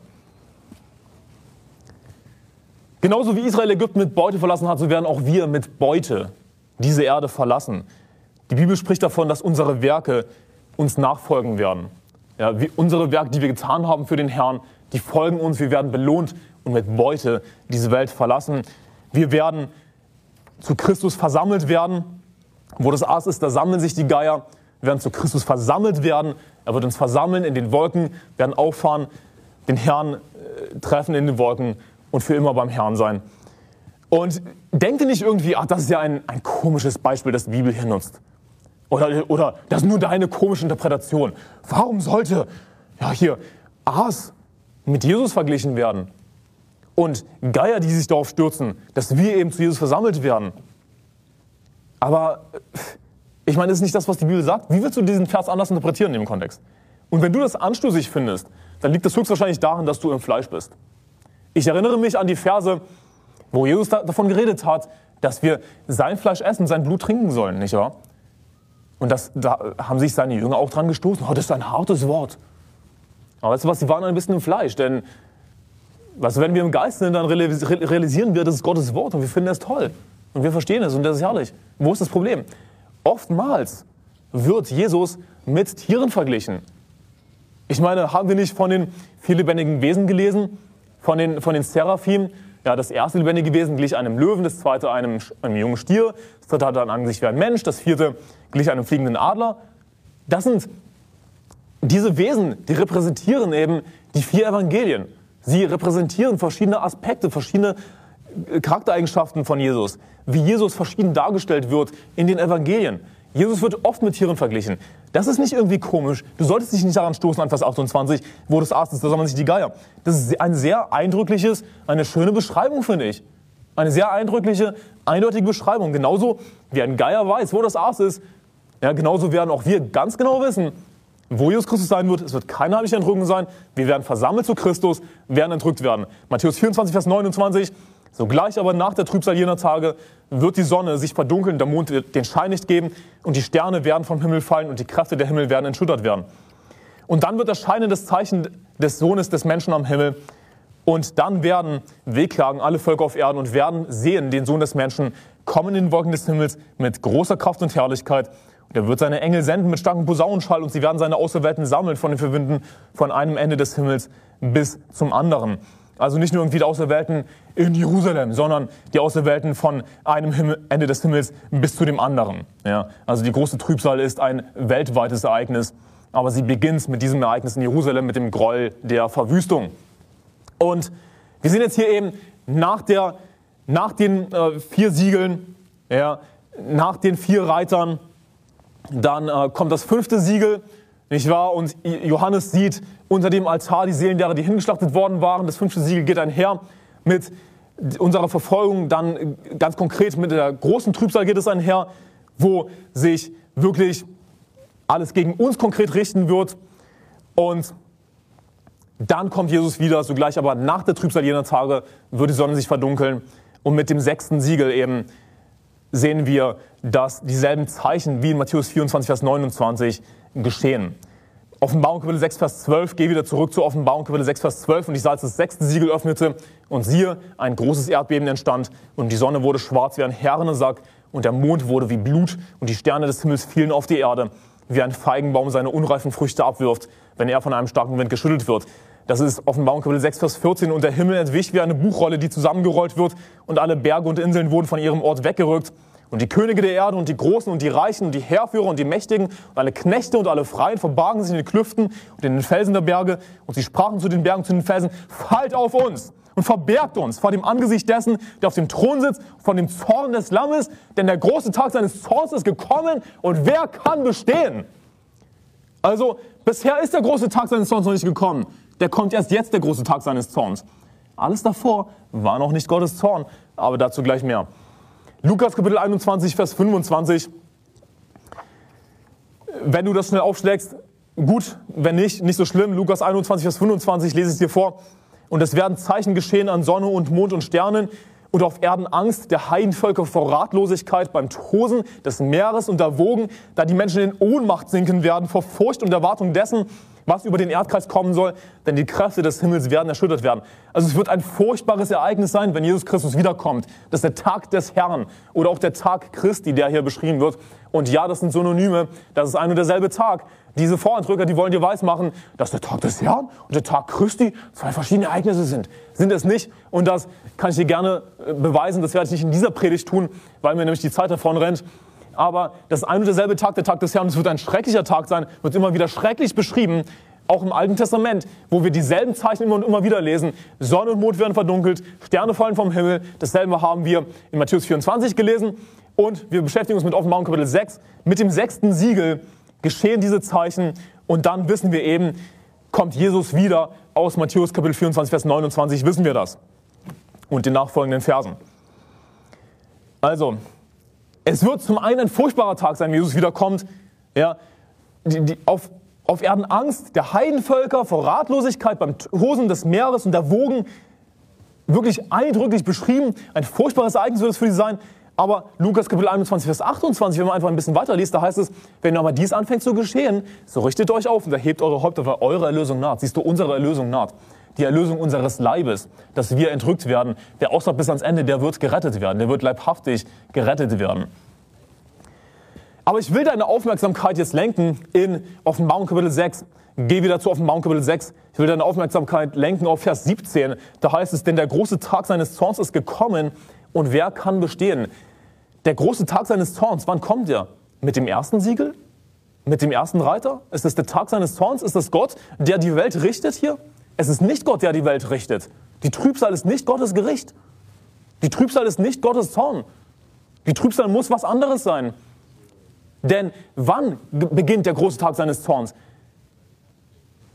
Genauso wie Israel Ägypten mit Beute verlassen hat, so werden auch wir mit Beute diese Erde verlassen. Die Bibel spricht davon, dass unsere Werke uns nachfolgen werden. Ja, unsere Werke, die wir getan haben für den Herrn, die folgen uns, wir werden belohnt und mit Beute diese Welt verlassen. Wir werden zu Christus versammelt werden. Wo das Aas ist, da sammeln sich die Geier. Wir werden zu Christus versammelt werden. Er wird uns versammeln in den Wolken, werden auffahren, den Herrn äh, treffen in den Wolken und für immer beim Herrn sein. Und denkt ihr nicht irgendwie, ach, das ist ja ein, ein komisches Beispiel, das die Bibel hier nutzt. Oder, oder das ist nur deine komische Interpretation. Warum sollte ja, hier Aas mit Jesus verglichen werden? Und Geier, die sich darauf stürzen, dass wir eben zu Jesus versammelt werden. Aber äh, ich meine, das ist nicht das, was die Bibel sagt. Wie willst du diesen Vers anders interpretieren in dem Kontext? Und wenn du das anstößig findest, dann liegt das höchstwahrscheinlich daran, dass du im Fleisch bist. Ich erinnere mich an die Verse, wo Jesus davon geredet hat, dass wir sein Fleisch essen, sein Blut trinken sollen, nicht wahr? Und das, da haben sich seine Jünger auch dran gestoßen. Oh, das ist ein hartes Wort. Aber weißt du was, sie waren ein bisschen im Fleisch, denn was, wenn wir im Geist sind, dann realisieren wir, das ist Gottes Wort und wir finden es toll. Und wir verstehen es und das ist herrlich. Wo ist das Problem? Oftmals wird Jesus mit Tieren verglichen. Ich meine, haben wir nicht von den viellebendigen Wesen gelesen, von den, von den Seraphim, Ja, das erste lebendige Wesen glich einem Löwen, das zweite einem, einem jungen Stier, das dritte hatte ein Angesicht wie ein Mensch, das vierte glich einem fliegenden Adler. Das sind diese Wesen, die repräsentieren eben die vier Evangelien. Sie repräsentieren verschiedene Aspekte, verschiedene Charaktereigenschaften von Jesus, wie Jesus verschieden dargestellt wird in den Evangelien. Jesus wird oft mit Tieren verglichen. Das ist nicht irgendwie komisch. Du solltest dich nicht daran stoßen an Vers 28, wo das Aas ist, da soll sich die Geier. Das ist ein sehr eindrückliches, eine schöne Beschreibung, finde ich. Eine sehr eindrückliche, eindeutige Beschreibung. Genauso wie ein Geier weiß, wo das Aas ist. Ja, genauso werden auch wir ganz genau wissen, wo Jesus Christus sein wird. Es wird keine heimliche Entrückung sein. Wir werden versammelt zu Christus, werden entrückt werden. Matthäus 24, Vers 29. Sogleich aber nach der Trübsal jener Tage wird die Sonne sich verdunkeln, der Mond den Schein nicht geben und die Sterne werden vom Himmel fallen und die Kräfte der Himmel werden entschüttert werden. Und dann wird erscheinen das Zeichen des Sohnes des Menschen am Himmel. Und dann werden wehklagen alle Völker auf Erden und werden sehen den Sohn des Menschen kommen in den Wolken des Himmels mit großer Kraft und Herrlichkeit. Er wird seine Engel senden mit starkem Posaunenschall und sie werden seine Auserwählten sammeln von den Verwinden von einem Ende des Himmels bis zum anderen. Also nicht nur irgendwie die Auserwählten in Jerusalem, sondern die Auserwählten von einem Himmel, Ende des Himmels bis zu dem anderen. Ja, also die große Trübsal ist ein weltweites Ereignis, aber sie beginnt mit diesem Ereignis in Jerusalem, mit dem Groll der Verwüstung. Und wir sind jetzt hier eben nach, der, nach den äh, vier Siegeln, ja, nach den vier Reitern, dann äh, kommt das fünfte Siegel, nicht wahr? Und Johannes sieht unter dem Altar die Seelen derer, die hingeschlachtet worden waren. Das fünfte Siegel geht einher mit unserer Verfolgung, dann äh, ganz konkret mit der großen Trübsal geht es einher, wo sich wirklich alles gegen uns konkret richten wird. Und dann kommt Jesus wieder, sogleich aber nach der Trübsal jener Tage wird die Sonne sich verdunkeln. Und mit dem sechsten Siegel eben sehen wir, dass dieselben Zeichen wie in Matthäus 24, Vers 29 geschehen. Offenbarung Kapitel 6, Vers 12, geh wieder zurück zur Offenbarung Kapitel 6, Vers 12 und ich sah, als das sechste Siegel öffnete. Und siehe, ein großes Erdbeben entstand. Und die Sonne wurde schwarz wie ein Herrensack. Und der Mond wurde wie Blut. Und die Sterne des Himmels fielen auf die Erde, wie ein Feigenbaum seine unreifen Früchte abwirft, wenn er von einem starken Wind geschüttelt wird. Das ist Offenbarung Kapitel 6, Vers 14 und der Himmel entwich wie eine Buchrolle, die zusammengerollt wird. Und alle Berge und Inseln wurden von ihrem Ort weggerückt und die Könige der Erde und die Großen und die Reichen und die Heerführer und die Mächtigen und alle Knechte und alle Freien verbargen sich in den Klüften und in den Felsen der Berge. Und sie sprachen zu den Bergen, zu den Felsen, fallt auf uns und verbergt uns vor dem Angesicht dessen, der auf dem Thron sitzt, von dem Zorn des Lammes, denn der große Tag seines Zorns ist gekommen und wer kann bestehen? Also, bisher ist der große Tag seines Zorns noch nicht gekommen. Der kommt erst jetzt, der große Tag seines Zorns. Alles davor war noch nicht Gottes Zorn, aber dazu gleich mehr. Lukas Kapitel 21, Vers 25. Wenn du das schnell aufschlägst, gut, wenn nicht, nicht so schlimm. Lukas 21, Vers 25, lese es dir vor. Und es werden Zeichen geschehen an Sonne und Mond und Sternen und auf Erden Angst der Heidenvölker vor Ratlosigkeit beim Tosen des Meeres und der Wogen, da die Menschen in Ohnmacht sinken werden vor Furcht und Erwartung dessen, was über den Erdkreis kommen soll, denn die Kräfte des Himmels werden erschüttert werden. Also es wird ein furchtbares Ereignis sein, wenn Jesus Christus wiederkommt. Das ist der Tag des Herrn oder auch der Tag Christi, der hier beschrieben wird. Und ja, das sind Synonyme, das ist ein und derselbe Tag. Diese Voreindrücker, die wollen dir weismachen, dass der Tag des Herrn und der Tag Christi zwei verschiedene Ereignisse sind. Sind es nicht. Und das kann ich dir gerne äh, beweisen. Das werde ich nicht in dieser Predigt tun, weil mir nämlich die Zeit davon rennt aber das ein und derselbe Tag, der Tag des Herrn. Es wird ein schrecklicher Tag sein, wird immer wieder schrecklich beschrieben, auch im Alten Testament, wo wir dieselben Zeichen immer und immer wieder lesen. Sonne und Mond werden verdunkelt, Sterne fallen vom Himmel. Dasselbe haben wir in Matthäus 24 gelesen. Und wir beschäftigen uns mit Offenbarung Kapitel 6. Mit dem sechsten Siegel geschehen diese Zeichen. Und dann wissen wir eben, kommt Jesus wieder aus Matthäus Kapitel 24, Vers 29, wissen wir das. Und den nachfolgenden Versen. Also, es wird zum einen ein furchtbarer Tag sein, wenn Jesus wiederkommt. Ja, die, die, auf, auf Erden Angst der Heidenvölker vor Ratlosigkeit beim Hosen des Meeres und der Wogen. Wirklich eindrücklich beschrieben. Ein furchtbares Ereignis wird es für sie sein. Aber Lukas Kapitel 21, Vers 28, wenn man einfach ein bisschen weiter liest, da heißt es, wenn aber dies anfängt zu geschehen, so richtet euch auf und erhebt eure Häupter, weil eure Erlösung naht. Siehst du, unsere Erlösung naht die Erlösung unseres Leibes, dass wir entrückt werden. Wer ausdauert bis ans Ende, der wird gerettet werden, der wird leibhaftig gerettet werden. Aber ich will deine Aufmerksamkeit jetzt lenken in Offenbarung Kapitel 6. Geh wieder zu Offenbarung Kapitel 6. Ich will deine Aufmerksamkeit lenken auf Vers 17. Da heißt es, denn der große Tag seines Zorns ist gekommen und wer kann bestehen? Der große Tag seines Zorns, wann kommt er? Mit dem ersten Siegel? Mit dem ersten Reiter? Ist das der Tag seines Zorns? Ist das Gott, der die Welt richtet hier? Es ist nicht Gott, der die Welt richtet. Die Trübsal ist nicht Gottes Gericht. Die Trübsal ist nicht Gottes Zorn. Die Trübsal muss was anderes sein. Denn wann beginnt der große Tag seines Zorns?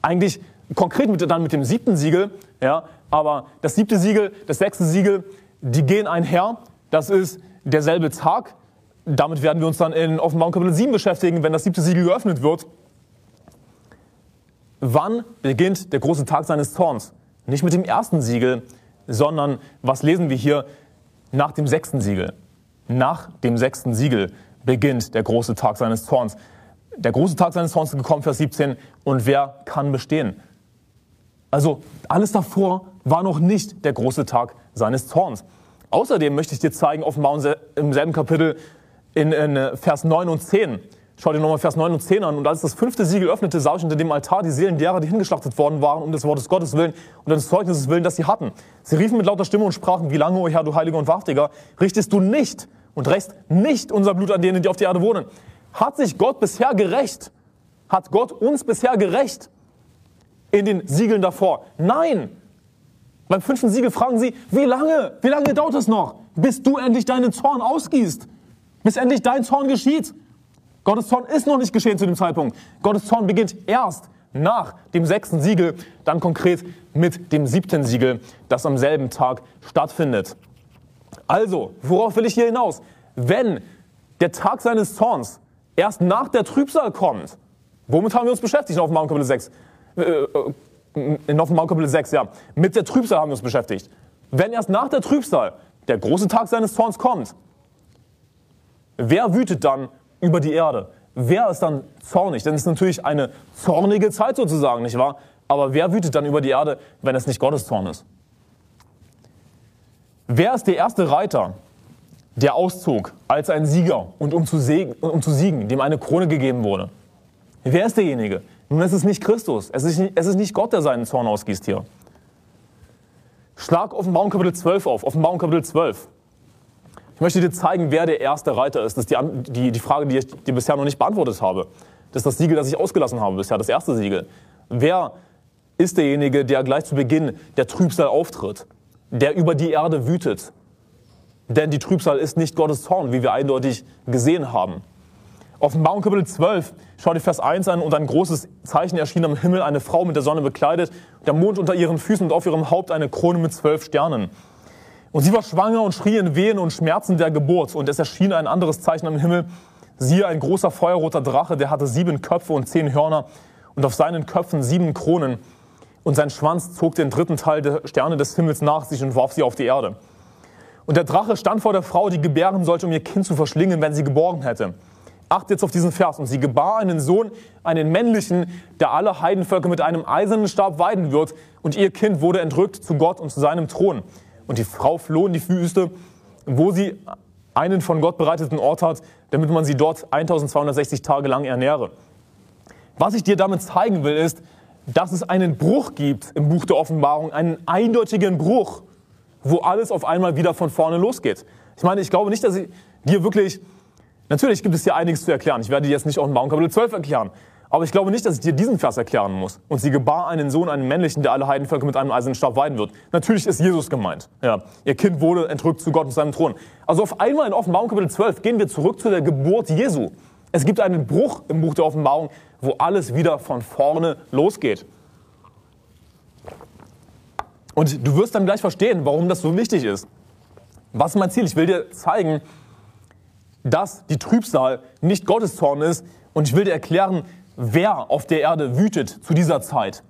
Eigentlich konkret mit, dann mit dem siebten Siegel, ja, aber das siebte Siegel, das sechste Siegel, die gehen einher. Das ist derselbe Tag. Damit werden wir uns dann in Offenbarung Kapitel 7 beschäftigen, wenn das siebte Siegel geöffnet wird. Wann beginnt der große Tag seines Zorns? Nicht mit dem ersten Siegel, sondern was lesen wir hier? Nach dem sechsten Siegel. Nach dem sechsten Siegel beginnt der große Tag seines Zorns. Der große Tag seines Zorns ist gekommen, Vers 17. Und wer kann bestehen? Also alles davor war noch nicht der große Tag seines Zorns. Außerdem möchte ich dir zeigen, offenbar im selben Kapitel in, in äh, Vers 9 und 10. Schau dir nochmal Vers 9 und 10 an. Und als das fünfte Siegel öffnete, sah ich unter dem Altar die Seelen derer, die hingeschlachtet worden waren, um des Wortes Gottes willen und des Zeugnisses willen, das sie hatten. Sie riefen mit lauter Stimme und sprachen, wie lange, o Herr, du Heiliger und Wahrhaftiger, richtest du nicht und rächst nicht unser Blut an denen, die auf der Erde wohnen. Hat sich Gott bisher gerecht? Hat Gott uns bisher gerecht? In den Siegeln davor? Nein! Beim fünften Siegel fragen sie, wie lange? Wie lange dauert es noch, bis du endlich deinen Zorn ausgießt? Bis endlich dein Zorn geschieht? Gottes Zorn ist noch nicht geschehen zu dem Zeitpunkt. Gottes Zorn beginnt erst nach dem sechsten Siegel, dann konkret mit dem siebten Siegel, das am selben Tag stattfindet. Also, worauf will ich hier hinaus? Wenn der Tag seines Zorns erst nach der Trübsal kommt, womit haben wir uns beschäftigt in Offenbarung Kapitel 6? Äh, äh, in Offenbarung Kapitel 6, ja. Mit der Trübsal haben wir uns beschäftigt. Wenn erst nach der Trübsal der große Tag seines Zorns kommt, wer wütet dann über die Erde? Wer ist dann zornig? Denn es ist natürlich eine zornige Zeit sozusagen, nicht wahr? Aber wer wütet dann über die Erde, wenn es nicht Gottes Zorn ist? Wer ist der erste Reiter, der auszog als ein Sieger und um zu, siegen, um zu siegen, dem eine Krone gegeben wurde? Wer ist derjenige? Nun, es ist nicht Christus. Es ist es ist nicht Gott, der seinen Zorn ausgießt hier. Schlag Offenbarung Kapitel 12 auf. Offenbarung Kapitel 12. Ich möchte dir zeigen, wer der erste Reiter ist. Das ist die, die, die Frage, die ich dir bisher noch nicht beantwortet habe. Das ist das Siegel, das ich ausgelassen habe bisher, das erste Siegel. Wer ist derjenige, der gleich zu Beginn der Trübsal auftritt, der über die Erde wütet? Denn die Trübsal ist nicht Gottes Zorn, wie wir eindeutig gesehen haben. Offenbarung Kapitel 12, schau dir Vers 1 an und ein großes Zeichen erschien am Himmel, eine Frau mit der Sonne bekleidet, der Mond unter ihren Füßen und auf ihrem Haupt eine Krone mit zwölf Sternen. Und sie war schwanger und schrie in Wehen und Schmerzen der Geburt. Und es erschien ein anderes Zeichen am Himmel. Siehe, ein großer feuerroter Drache, der hatte sieben Köpfe und zehn Hörner und auf seinen Köpfen sieben Kronen. Und sein Schwanz zog den dritten Teil der Sterne des Himmels nach sich und warf sie auf die Erde. Und der Drache stand vor der Frau, die gebären sollte, um ihr Kind zu verschlingen, wenn sie geborgen hätte. Acht jetzt auf diesen Vers. Und sie gebar einen Sohn, einen männlichen, der alle Heidenvölker mit einem eisernen Stab weiden wird. Und ihr Kind wurde entrückt zu Gott und zu seinem Thron. Und die Frau floh in die Wüste, wo sie einen von Gott bereiteten Ort hat, damit man sie dort 1260 Tage lang ernähre. Was ich dir damit zeigen will, ist, dass es einen Bruch gibt im Buch der Offenbarung, einen eindeutigen Bruch, wo alles auf einmal wieder von vorne losgeht. Ich meine, ich glaube nicht, dass ich dir wirklich, natürlich gibt es hier einiges zu erklären. Ich werde dir jetzt nicht Offenbarung Kapitel 12 erklären. Aber ich glaube nicht, dass ich dir diesen Vers erklären muss. Und sie gebar einen Sohn, einen männlichen, der alle Heidenvölker mit einem eisernen Stab weiden wird. Natürlich ist Jesus gemeint. Ja. Ihr Kind wurde entrückt zu Gott und seinem Thron. Also auf einmal in Offenbarung Kapitel 12 gehen wir zurück zu der Geburt Jesu. Es gibt einen Bruch im Buch der Offenbarung, wo alles wieder von vorne losgeht. Und du wirst dann gleich verstehen, warum das so wichtig ist. Was ist mein Ziel? Ich will dir zeigen, dass die Trübsal nicht Gottes Zorn ist. Und ich will dir erklären, wer auf der Erde wütet zu dieser Zeit.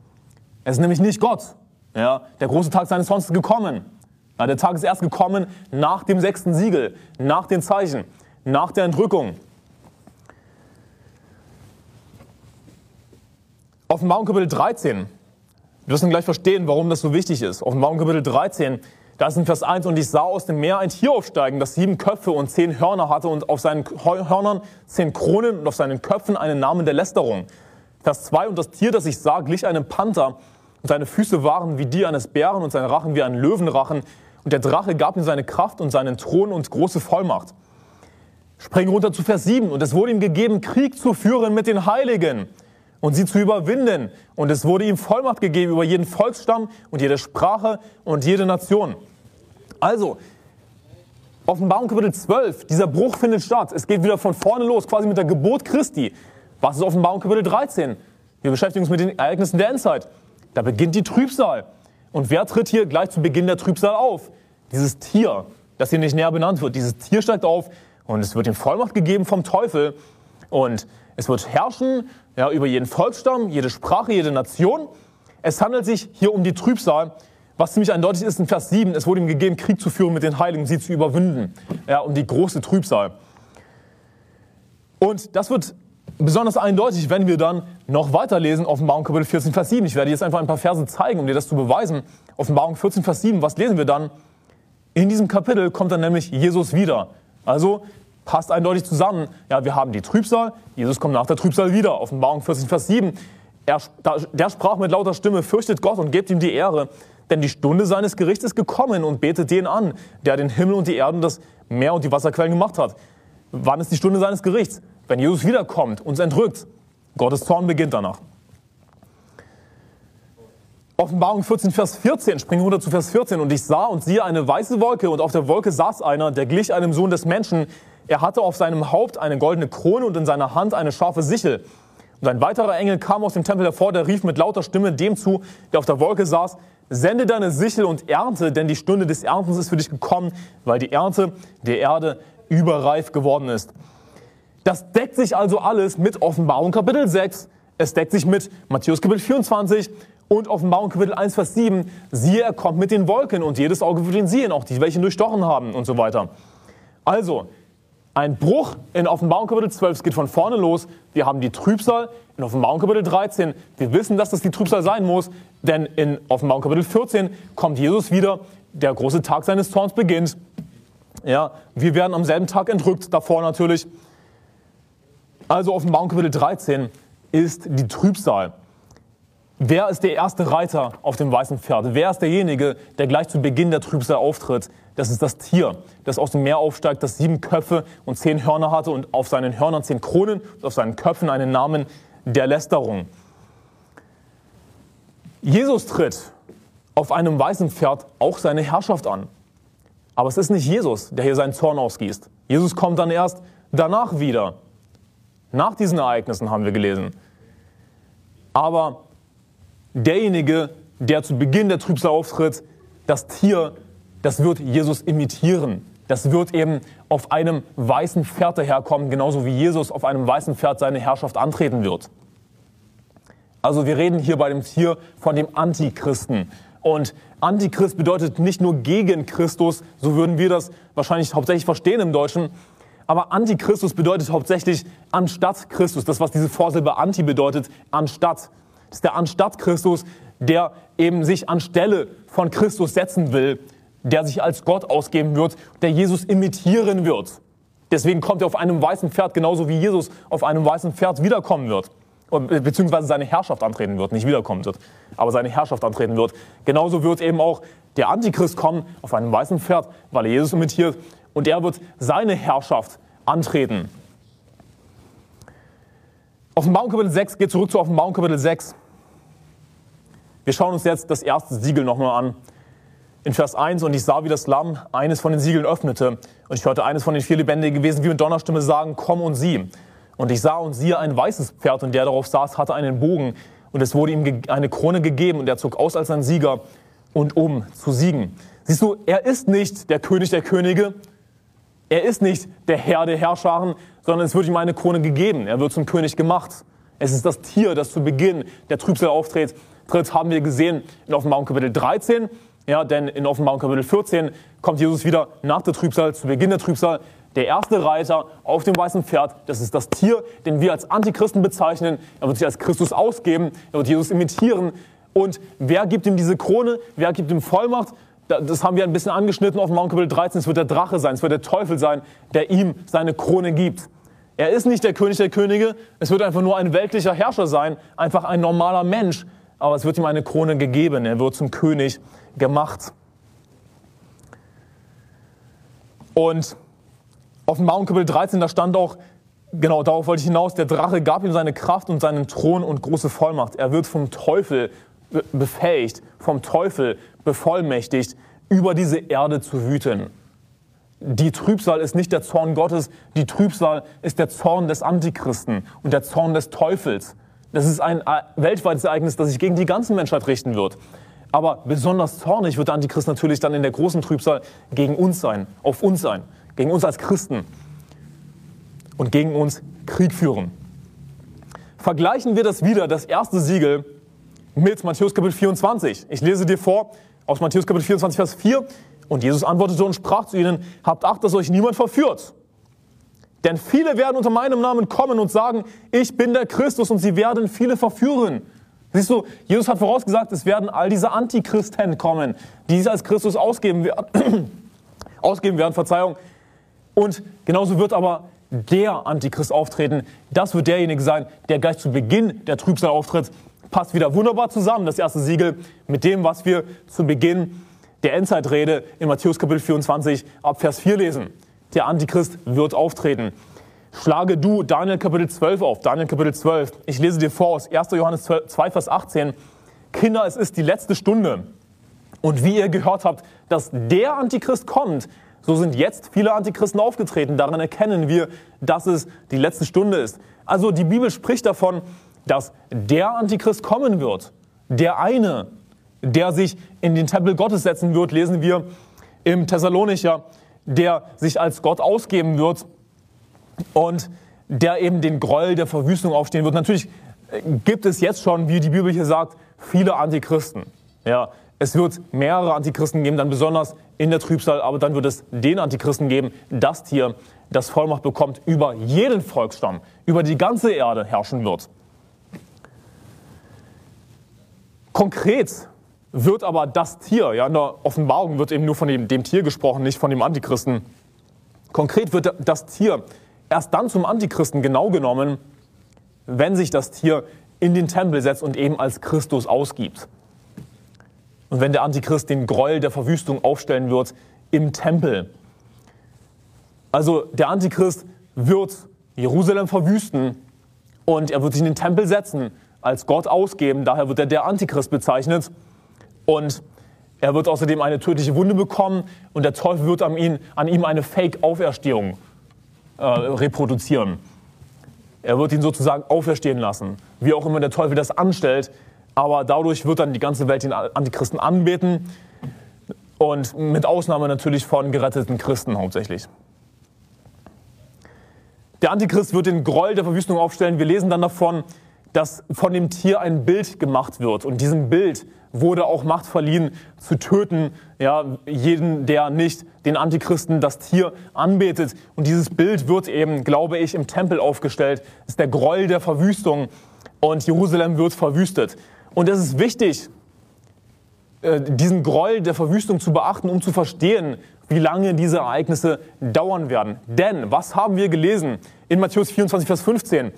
Es ist nämlich nicht Gott. Ja, der große Tag seines Zorns ist gekommen. Ja, der Tag ist erst gekommen nach dem sechsten Siegel, nach den Zeichen, nach der Entrückung. Offenbarung Kapitel 13. Wir dann gleich verstehen, warum das so wichtig ist. Offenbarung Kapitel 13, Da ist in Vers 1, und ich sah aus dem Meer ein Tier aufsteigen, das sieben Köpfe und zehn Hörner hatte und auf seinen Hörnern zehn Kronen und auf seinen Köpfen einen Namen der Lästerung. Vers 2, und das Tier, das ich sah, glich einem Panther, und seine Füße waren wie die eines Bären und sein Rachen wie ein Löwenrachen. Und der Drache gab ihm seine Kraft und seinen Thron und große Vollmacht. Springen runter zu Vers 7. Und es wurde ihm gegeben, Krieg zu führen mit den Heiligen und sie zu überwinden. Und es wurde ihm Vollmacht gegeben über jeden Volksstamm und jede Sprache und jede Nation. Also, Offenbarung Kapitel 12, dieser Bruch findet statt. Es geht wieder von vorne los, quasi mit der Geburt Christi. Was ist Offenbarung Kapitel 13? Wir beschäftigen uns mit den Ereignissen der Endzeit. Da beginnt die Trübsal. Und wer tritt hier gleich zu Beginn der Trübsal auf? Dieses Tier, das hier nicht näher benannt wird. Dieses Tier steigt auf und es wird ihm Vollmacht gegeben vom Teufel. Und es wird herrschen ja, über jeden Volksstamm, jede Sprache, jede Nation. Es handelt sich hier um die Trübsal, was ziemlich eindeutig ist in Vers 7. Es wurde ihm gegeben, Krieg zu führen mit den Heiligen, sie zu überwinden. Ja, um die große Trübsal. Und das wird besonders eindeutig, wenn wir dann noch weiterlesen, Offenbarung Kapitel 14, Vers 7. Ich werde jetzt einfach ein paar Verse zeigen, um dir das zu beweisen. Offenbarung 14, Vers 7, was lesen wir dann? In diesem Kapitel kommt dann nämlich Jesus wieder. Also passt eindeutig zusammen. Ja, wir haben die Trübsal, Jesus kommt nach der Trübsal wieder. Offenbarung 14, Vers 7. Er, der sprach mit lauter Stimme, fürchtet Gott und gebt ihm die Ehre, denn die Stunde seines Gerichts ist gekommen und betet den an, der den Himmel und die Erde und das Meer und die Wasserquellen gemacht hat. Wann ist die Stunde seines Gerichts? Wenn Jesus wiederkommt, uns entrückt. Gottes Zorn beginnt danach. Offenbarung 14, Vers 14, springen runter zu Vers 14. Und ich sah und siehe eine weiße Wolke und auf der Wolke saß einer, der glich einem Sohn des Menschen, er hatte auf seinem Haupt eine goldene Krone und in seiner Hand eine scharfe Sichel. Und ein weiterer Engel kam aus dem Tempel hervor, der rief mit lauter Stimme dem zu, der auf der Wolke saß, sende deine Sichel und ernte, denn die Stunde des Erntens ist für dich gekommen, weil die Ernte der Erde überreif geworden ist. Das deckt sich also alles mit Offenbarung Kapitel 6. Es deckt sich mit Matthäus Kapitel 24 und Offenbarung Kapitel 1, Vers 7. Siehe, er kommt mit den Wolken und jedes Auge wird ihn sehen, auch die, welche ihn durchstochen haben und so weiter. Also, ein Bruch in Offenbarung Kapitel 12. Es geht von vorne los. Wir haben die Trübsal in Offenbarung Kapitel 13. Wir wissen, dass das die Trübsal sein muss, denn in Offenbarung Kapitel 14 kommt Jesus wieder. Der große Tag seines Zorns beginnt. Ja, wir werden am selben Tag entrückt, davor natürlich. Also Offenbarung Kapitel 13 ist die Trübsal. Wer ist der erste Reiter auf dem weißen Pferd? Wer ist derjenige, der gleich zu Beginn der Trübsal auftritt? Das ist das Tier, das aus dem Meer aufsteigt, das sieben Köpfe und zehn Hörner hatte und auf seinen Hörnern zehn Kronen und auf seinen Köpfen einen Namen der Lästerung. Jesus tritt auf einem weißen Pferd auch seine Herrschaft an. Aber es ist nicht Jesus, der hier seinen Zorn ausgießt. Jesus kommt dann erst danach wieder. Nach diesen Ereignissen haben wir gelesen. Aber derjenige, der zu Beginn der Trübsal auftritt, das Tier, das wird Jesus imitieren. Das wird eben auf einem weißen Pferd daherkommen, genauso wie Jesus auf einem weißen Pferd seine Herrschaft antreten wird. Also wir reden hier bei dem Tier von dem Antichristen. Und Antichrist bedeutet nicht nur gegen Christus, so würden wir das wahrscheinlich hauptsächlich verstehen im Deutschen, aber Antichristus bedeutet hauptsächlich anstatt Christus. Das, was diese Vorsilbe Anti bedeutet, anstatt. Das ist der anstatt Christus, der eben sich anstelle von Christus setzen will, der sich als Gott ausgeben wird, der Jesus imitieren wird. Deswegen kommt er auf einem weißen Pferd, genauso wie Jesus auf einem weißen Pferd wiederkommen wird. Beziehungsweise seine Herrschaft antreten wird, nicht wiederkommen wird, aber seine Herrschaft antreten wird. Genauso wird eben auch der Antichrist kommen auf einem weißen Pferd, weil er Jesus imitiert und er wird seine Herrschaft antreten. Offenbarung Kapitel 6, geht zurück zu Offenbarung Kapitel 6. Wir schauen uns jetzt das erste Siegel nochmal an. In Vers 1, und ich sah, wie das Lamm eines von den Siegeln öffnete. Und ich hörte eines von den vier Lebendigen gewesen, wie mit Donnerstimme sagen, komm und sieh. Und ich sah und siehe ein weißes Pferd, und der darauf saß, hatte einen Bogen. Und es wurde ihm eine Krone gegeben, und er zog aus als ein Sieger und um zu siegen. Siehst du, er ist nicht der König der Könige, er ist nicht der Herr der Herrscharen, sondern es wird ihm eine Krone gegeben. Er wird zum König gemacht. Es ist das Tier, das zu Beginn der Trübsal auftritt. Tritt haben wir gesehen in Offenbarung Kapitel 13. Ja, denn in Offenbarung Kapitel 14 kommt Jesus wieder nach der Trübsal, zu Beginn der Trübsal. Der erste Reiter auf dem weißen Pferd, das ist das Tier, den wir als Antichristen bezeichnen. Er wird sich als Christus ausgeben, er wird Jesus imitieren. Und wer gibt ihm diese Krone? Wer gibt ihm Vollmacht? Das haben wir ein bisschen angeschnitten auf Mount Kapitel 13, es wird der Drache sein, es wird der Teufel sein, der ihm seine Krone gibt. Er ist nicht der König der Könige, es wird einfach nur ein weltlicher Herrscher sein, einfach ein normaler Mensch, aber es wird ihm eine Krone gegeben, er wird zum König gemacht. Und auf Mount Kapitel 13, da stand auch, genau darauf wollte ich hinaus, der Drache gab ihm seine Kraft und seinen Thron und große Vollmacht. Er wird vom Teufel befähigt, vom Teufel bevollmächtigt, über diese Erde zu wüten. Die Trübsal ist nicht der Zorn Gottes, die Trübsal ist der Zorn des Antichristen und der Zorn des Teufels. Das ist ein äh, weltweites Ereignis, das sich gegen die ganze Menschheit richten wird. Aber besonders zornig wird der Antichrist natürlich dann in der großen Trübsal gegen uns sein, auf uns sein, gegen uns als Christen und gegen uns Krieg führen. Vergleichen wir das wieder, das erste Siegel, mit Matthäus Kapitel 24. Ich lese dir vor aus Matthäus Kapitel 24, Vers 4. Und Jesus antwortete und sprach zu ihnen, habt Acht, dass euch niemand verführt. Denn viele werden unter meinem Namen kommen und sagen, ich bin der Christus und sie werden viele verführen. Siehst du, Jesus hat vorausgesagt, es werden all diese Antichristen kommen, die sich als Christus ausgeben werden, [CLEARS THROAT] ausgeben werden, Verzeihung. Und genauso wird aber der Antichrist auftreten. Das wird derjenige sein, der gleich zu Beginn der Trübsal auftritt passt wieder wunderbar zusammen, das erste Siegel, mit dem, was wir zu Beginn der Endzeitrede in Matthäus Kapitel 24 ab Vers 4 lesen. Der Antichrist wird auftreten. Schlage du Daniel Kapitel 12 auf. Daniel Kapitel 12. Ich lese dir vor aus 1. Johannes 2, Vers 18. Kinder, es ist die letzte Stunde. Und wie ihr gehört habt, dass der Antichrist kommt, so sind jetzt viele Antichristen aufgetreten. Daran erkennen wir, dass es die letzte Stunde ist. Also die Bibel spricht davon, dass der Antichrist kommen wird. Der eine, der sich in den Tempel Gottes setzen wird, lesen wir im Thessalonicher, der sich als Gott ausgeben wird und der eben den Groll der Verwüstung aufstehen wird. Natürlich äh, gibt es jetzt schon, wie die Bibel hier sagt, viele Antichristen. Ja, es wird mehrere Antichristen geben, dann besonders in der Trübsal, aber dann wird es den Antichristen geben, das Tier, das Vollmacht bekommt, über jeden Volksstamm, über die ganze Erde herrschen wird. Konkret wird aber das Tier, ja, in der Offenbarung wird eben nur von dem, dem Tier gesprochen, nicht von dem Antichristen. Konkret wird das Tier erst dann zum Antichristen genau genommen, wenn sich das Tier in den Tempel setzt und eben als Christus ausgibt. Und wenn der Antichrist den Gräuel der Verwüstung aufstellen wird im Tempel. Also der Antichrist wird Jerusalem verwüsten und er wird sich in den Tempel setzen als Gott ausgeben. Daher wird er der Antichrist bezeichnet. Und er wird außerdem eine tödliche Wunde bekommen und der Teufel wird an, ihn, an ihm eine Fake-Auferstehung äh, reproduzieren. Er wird ihn sozusagen auferstehen lassen. Wie auch immer der Teufel das anstellt. Aber dadurch wird dann die ganze Welt den Antichristen anbeten. Und mit Ausnahme natürlich von geretteten Christen hauptsächlich. Der Antichrist wird den Groll der Verwüstung aufstellen. Wir lesen dann davon, dass von dem Tier ein Bild gemacht wird. Und diesem Bild wurde auch Macht verliehen, zu töten, ja, jeden, der nicht den Antichristen, das Tier anbetet. Und dieses Bild wird eben, glaube ich, im Tempel aufgestellt. Das ist der Groll der Verwüstung. Und Jerusalem wird verwüstet. Und es ist wichtig, äh, diesen Groll der Verwüstung zu beachten, um zu verstehen, wie lange diese Ereignisse dauern werden. Denn, was haben wir gelesen in Matthäus 24, Vers 15?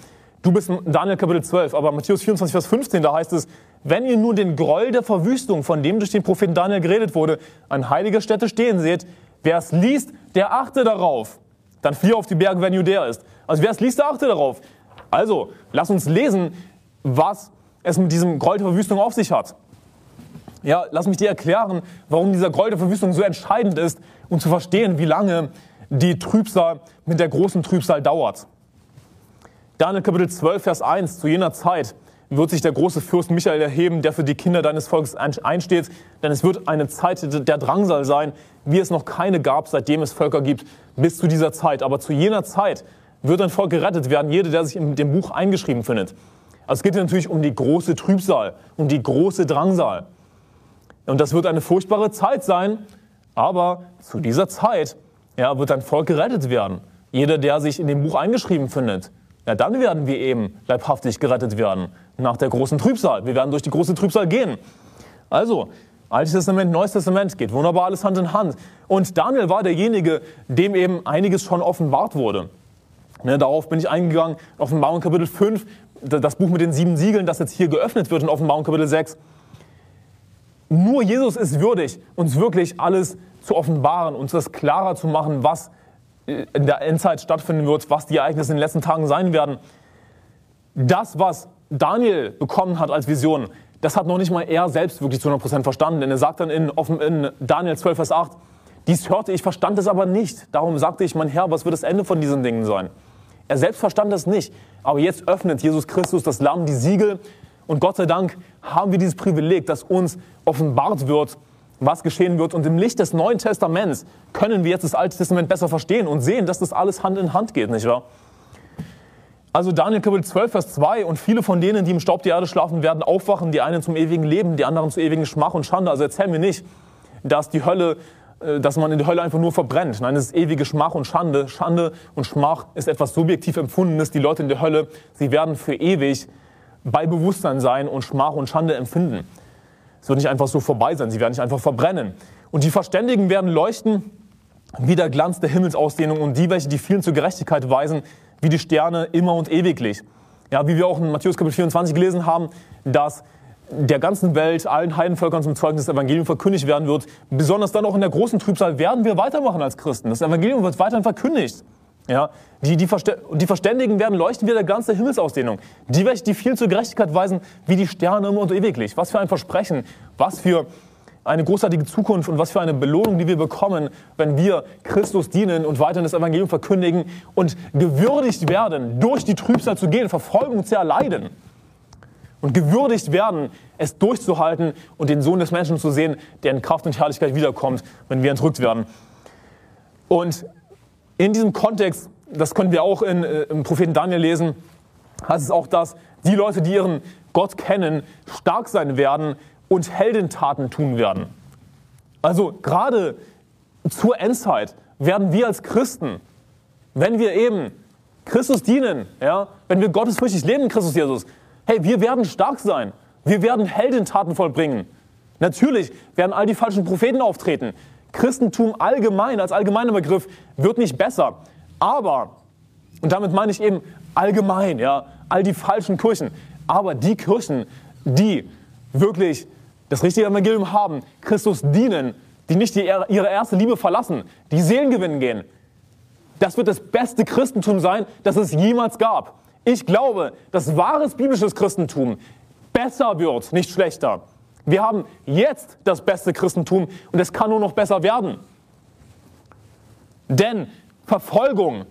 Du bist Daniel Kapitel 12, aber Matthäus 24, Vers 15, da heißt es, wenn ihr nur den Groll der Verwüstung, von dem durch den Propheten Daniel geredet wurde, an heiliger Stätte stehen seht, wer es liest, der achte darauf. Dann fliehe auf die Berge, wenn Judäa ist. Also wer es liest, der achte darauf. Also, lass uns lesen, was es mit diesem Groll der Verwüstung auf sich hat. Ja, lass mich dir erklären, warum dieser Groll der Verwüstung so entscheidend ist, um zu verstehen, wie lange die Trübsal mit der großen Trübsal dauert. Daniel Kapitel 12, Vers 1, zu jener Zeit wird sich der große Fürst Michael erheben, der für die Kinder deines Volkes einsteht, denn es wird eine Zeit der Drangsal sein, wie es noch keine gab, seitdem es Völker gibt, bis zu dieser Zeit. Aber zu jener Zeit wird ein Volk gerettet werden, jeder, der sich in dem Buch eingeschrieben findet. Also es geht natürlich um die große Trübsal, um die große Drangsal. Und das wird eine furchtbare Zeit sein, aber zu dieser Zeit ja, wird ein Volk gerettet werden. Jeder, der sich in dem Buch eingeschrieben findet ja, dann werden wir eben leibhaftig gerettet werden nach der großen Trübsal. Wir werden durch die große Trübsal gehen. Also, Altes Testament, Neues Testament geht wunderbar alles Hand in Hand. Und Daniel war derjenige, dem eben einiges schon offenbart wurde. Ne, darauf bin ich eingegangen, Offenbarung Kapitel 5, das Buch mit den sieben Siegeln, das jetzt hier geöffnet wird in Offenbarung Kapitel 6. Nur Jesus ist würdig, uns wirklich alles zu offenbaren, uns das klarer zu machen, was in der Endzeit stattfinden wird, was die Ereignisse in den letzten Tagen sein werden. Das, was Daniel bekommen hat als Vision, das hat noch nicht mal er selbst wirklich zu 100% verstanden. Denn er sagt dann in, in Daniel 12, Vers 8, dies hörte ich, verstand es aber nicht. Darum sagte ich, mein Herr, was wird das Ende von diesen Dingen sein? Er selbst verstand es nicht. Aber jetzt öffnet Jesus Christus das Lamm die Siegel. Und Gott sei Dank haben wir dieses Privileg, dass uns offenbart wird, was geschehen wird. Und im Licht des Neuen Testaments können wir jetzt das Alte Testament besser verstehen und sehen, dass das alles Hand in Hand geht, nicht wahr? Also Daniel Kapitel 12, Vers 2, und viele von denen, die im Staub der Erde schlafen, werden aufwachen, die einen zum ewigen Leben, die anderen zu ewigen Schmach und Schande. Also erzähl mir nicht, dass die Hölle, äh, dass man in der Hölle einfach nur verbrennt. Nein, es ist ewige Schmach und Schande. Schande und Schmach ist etwas subjektiv Empfundenes. Die Leute in der Hölle, sie werden für ewig bei Bewusstsein sein und Schmach und Schande empfinden. Es wird nicht einfach so vorbei sein, sie werden nicht einfach verbrennen. Und die Verständigen werden leuchten wie der Glanz der Himmelsausdehnung und die, welche die vielen zur Gerechtigkeit weisen, wie die Sterne immer und ewiglich. Ja, wie wir auch in Matthäus Kapitel 24 gelesen haben, dass der ganzen Welt, allen Heidenvölkern zum Zeugnis des Evangeliums verkündigt werden wird. Besonders dann auch in der großen Trübsal werden wir weitermachen als Christen. Das Evangelium wird weiterhin verkündigt. Ja, die, die, die Verständigen werden leuchten wie der Glanz der Himmelsausdehnung. Die, welche die viel zur Gerechtigkeit weisen, wie die Sterne immer und ewiglich. Was für ein Versprechen, was für eine großartige Zukunft und was für eine Belohnung, die wir bekommen, wenn wir Christus dienen und weiterhin das Evangelium verkündigen und gewürdigt werden, durch die Trübsal zu gehen, Verfolgung zu erleiden. Und gewürdigt werden, es durchzuhalten und den Sohn des Menschen zu sehen, der in Kraft und Herrlichkeit wiederkommt, wenn wir entrückt werden. Und in diesem Kontext, das können wir auch in, äh, im Propheten Daniel lesen, heißt es auch, dass die Leute, die ihren Gott kennen, stark sein werden und Heldentaten tun werden. Also gerade zur Endzeit werden wir als Christen, wenn wir eben Christus dienen, ja, wenn wir gottesfürchtig leben in Christus Jesus, hey, wir werden stark sein. Wir werden Heldentaten vollbringen. Natürlich werden all die falschen Propheten auftreten. Christentum allgemein, als allgemeiner Begriff, wird nicht besser. Aber, und damit meine ich eben allgemein, ja, all die falschen Kirchen. Aber die Kirchen, die wirklich das richtige Evangelium haben, Christus dienen, die nicht die, ihre erste Liebe verlassen, die Seelen gewinnen gehen. Das wird das beste Christentum sein, das es jemals gab. Ich glaube, dass wahres biblisches Christentum besser wird, nicht schlechter. Wir haben jetzt das beste Christentum und es kann nur noch besser werden. Denn Verfolgung,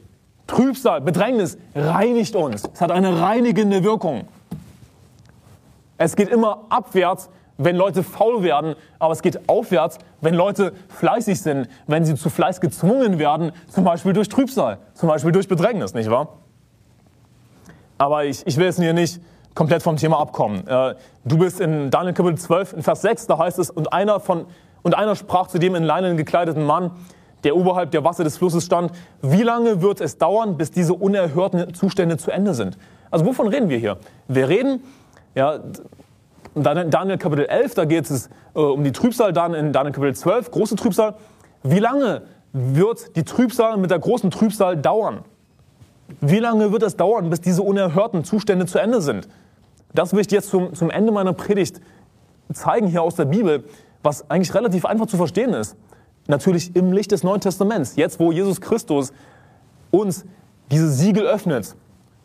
Trübsal, Bedrängnis reinigt uns. Es hat eine reinigende Wirkung. Es geht immer abwärts, wenn Leute faul werden, aber es geht aufwärts, wenn Leute fleißig sind, wenn sie zu Fleiß gezwungen werden, zum Beispiel durch Trübsal, zum Beispiel durch Bedrängnis, nicht wahr? Aber ich, ich will jetzt hier nicht komplett vom Thema abkommen. Äh, du bist in Daniel Kapitel 12, in Vers 6, da heißt es, und einer, von, und einer sprach zu dem in Leinen gekleideten Mann, der oberhalb der Wasser des Flusses stand, wie lange wird es dauern, bis diese unerhörten Zustände zu Ende sind? Also wovon reden wir hier? Wir reden, ja, in Daniel Kapitel 11, da geht es äh, um die Trübsal, dann in Daniel Kapitel 12, große Trübsal. Wie lange wird die Trübsal mit der großen Trübsal dauern? Wie lange wird es dauern, bis diese unerhörten Zustände zu Ende sind? Das will ich jetzt zum, zum Ende meiner Predigt zeigen hier aus der Bibel, was eigentlich relativ einfach zu verstehen ist. Natürlich im Licht des Neuen Testaments, jetzt wo Jesus Christus uns diese Siegel öffnet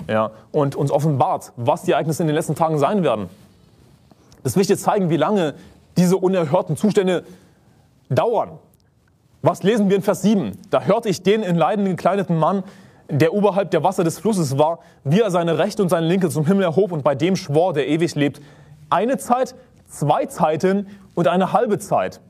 ja, und uns offenbart, was die Ereignisse in den letzten Tagen sein werden. Das will ich dir zeigen, wie lange diese unerhörten Zustände dauern. Was lesen wir in Vers 7? Da hörte ich den in Leiden gekleideten Mann, der oberhalb der Wasser des Flusses war, wie er seine rechte und seine linke zum Himmel erhob und bei dem schwor, der ewig lebt. Eine Zeit, zwei Zeiten und eine halbe Zeit.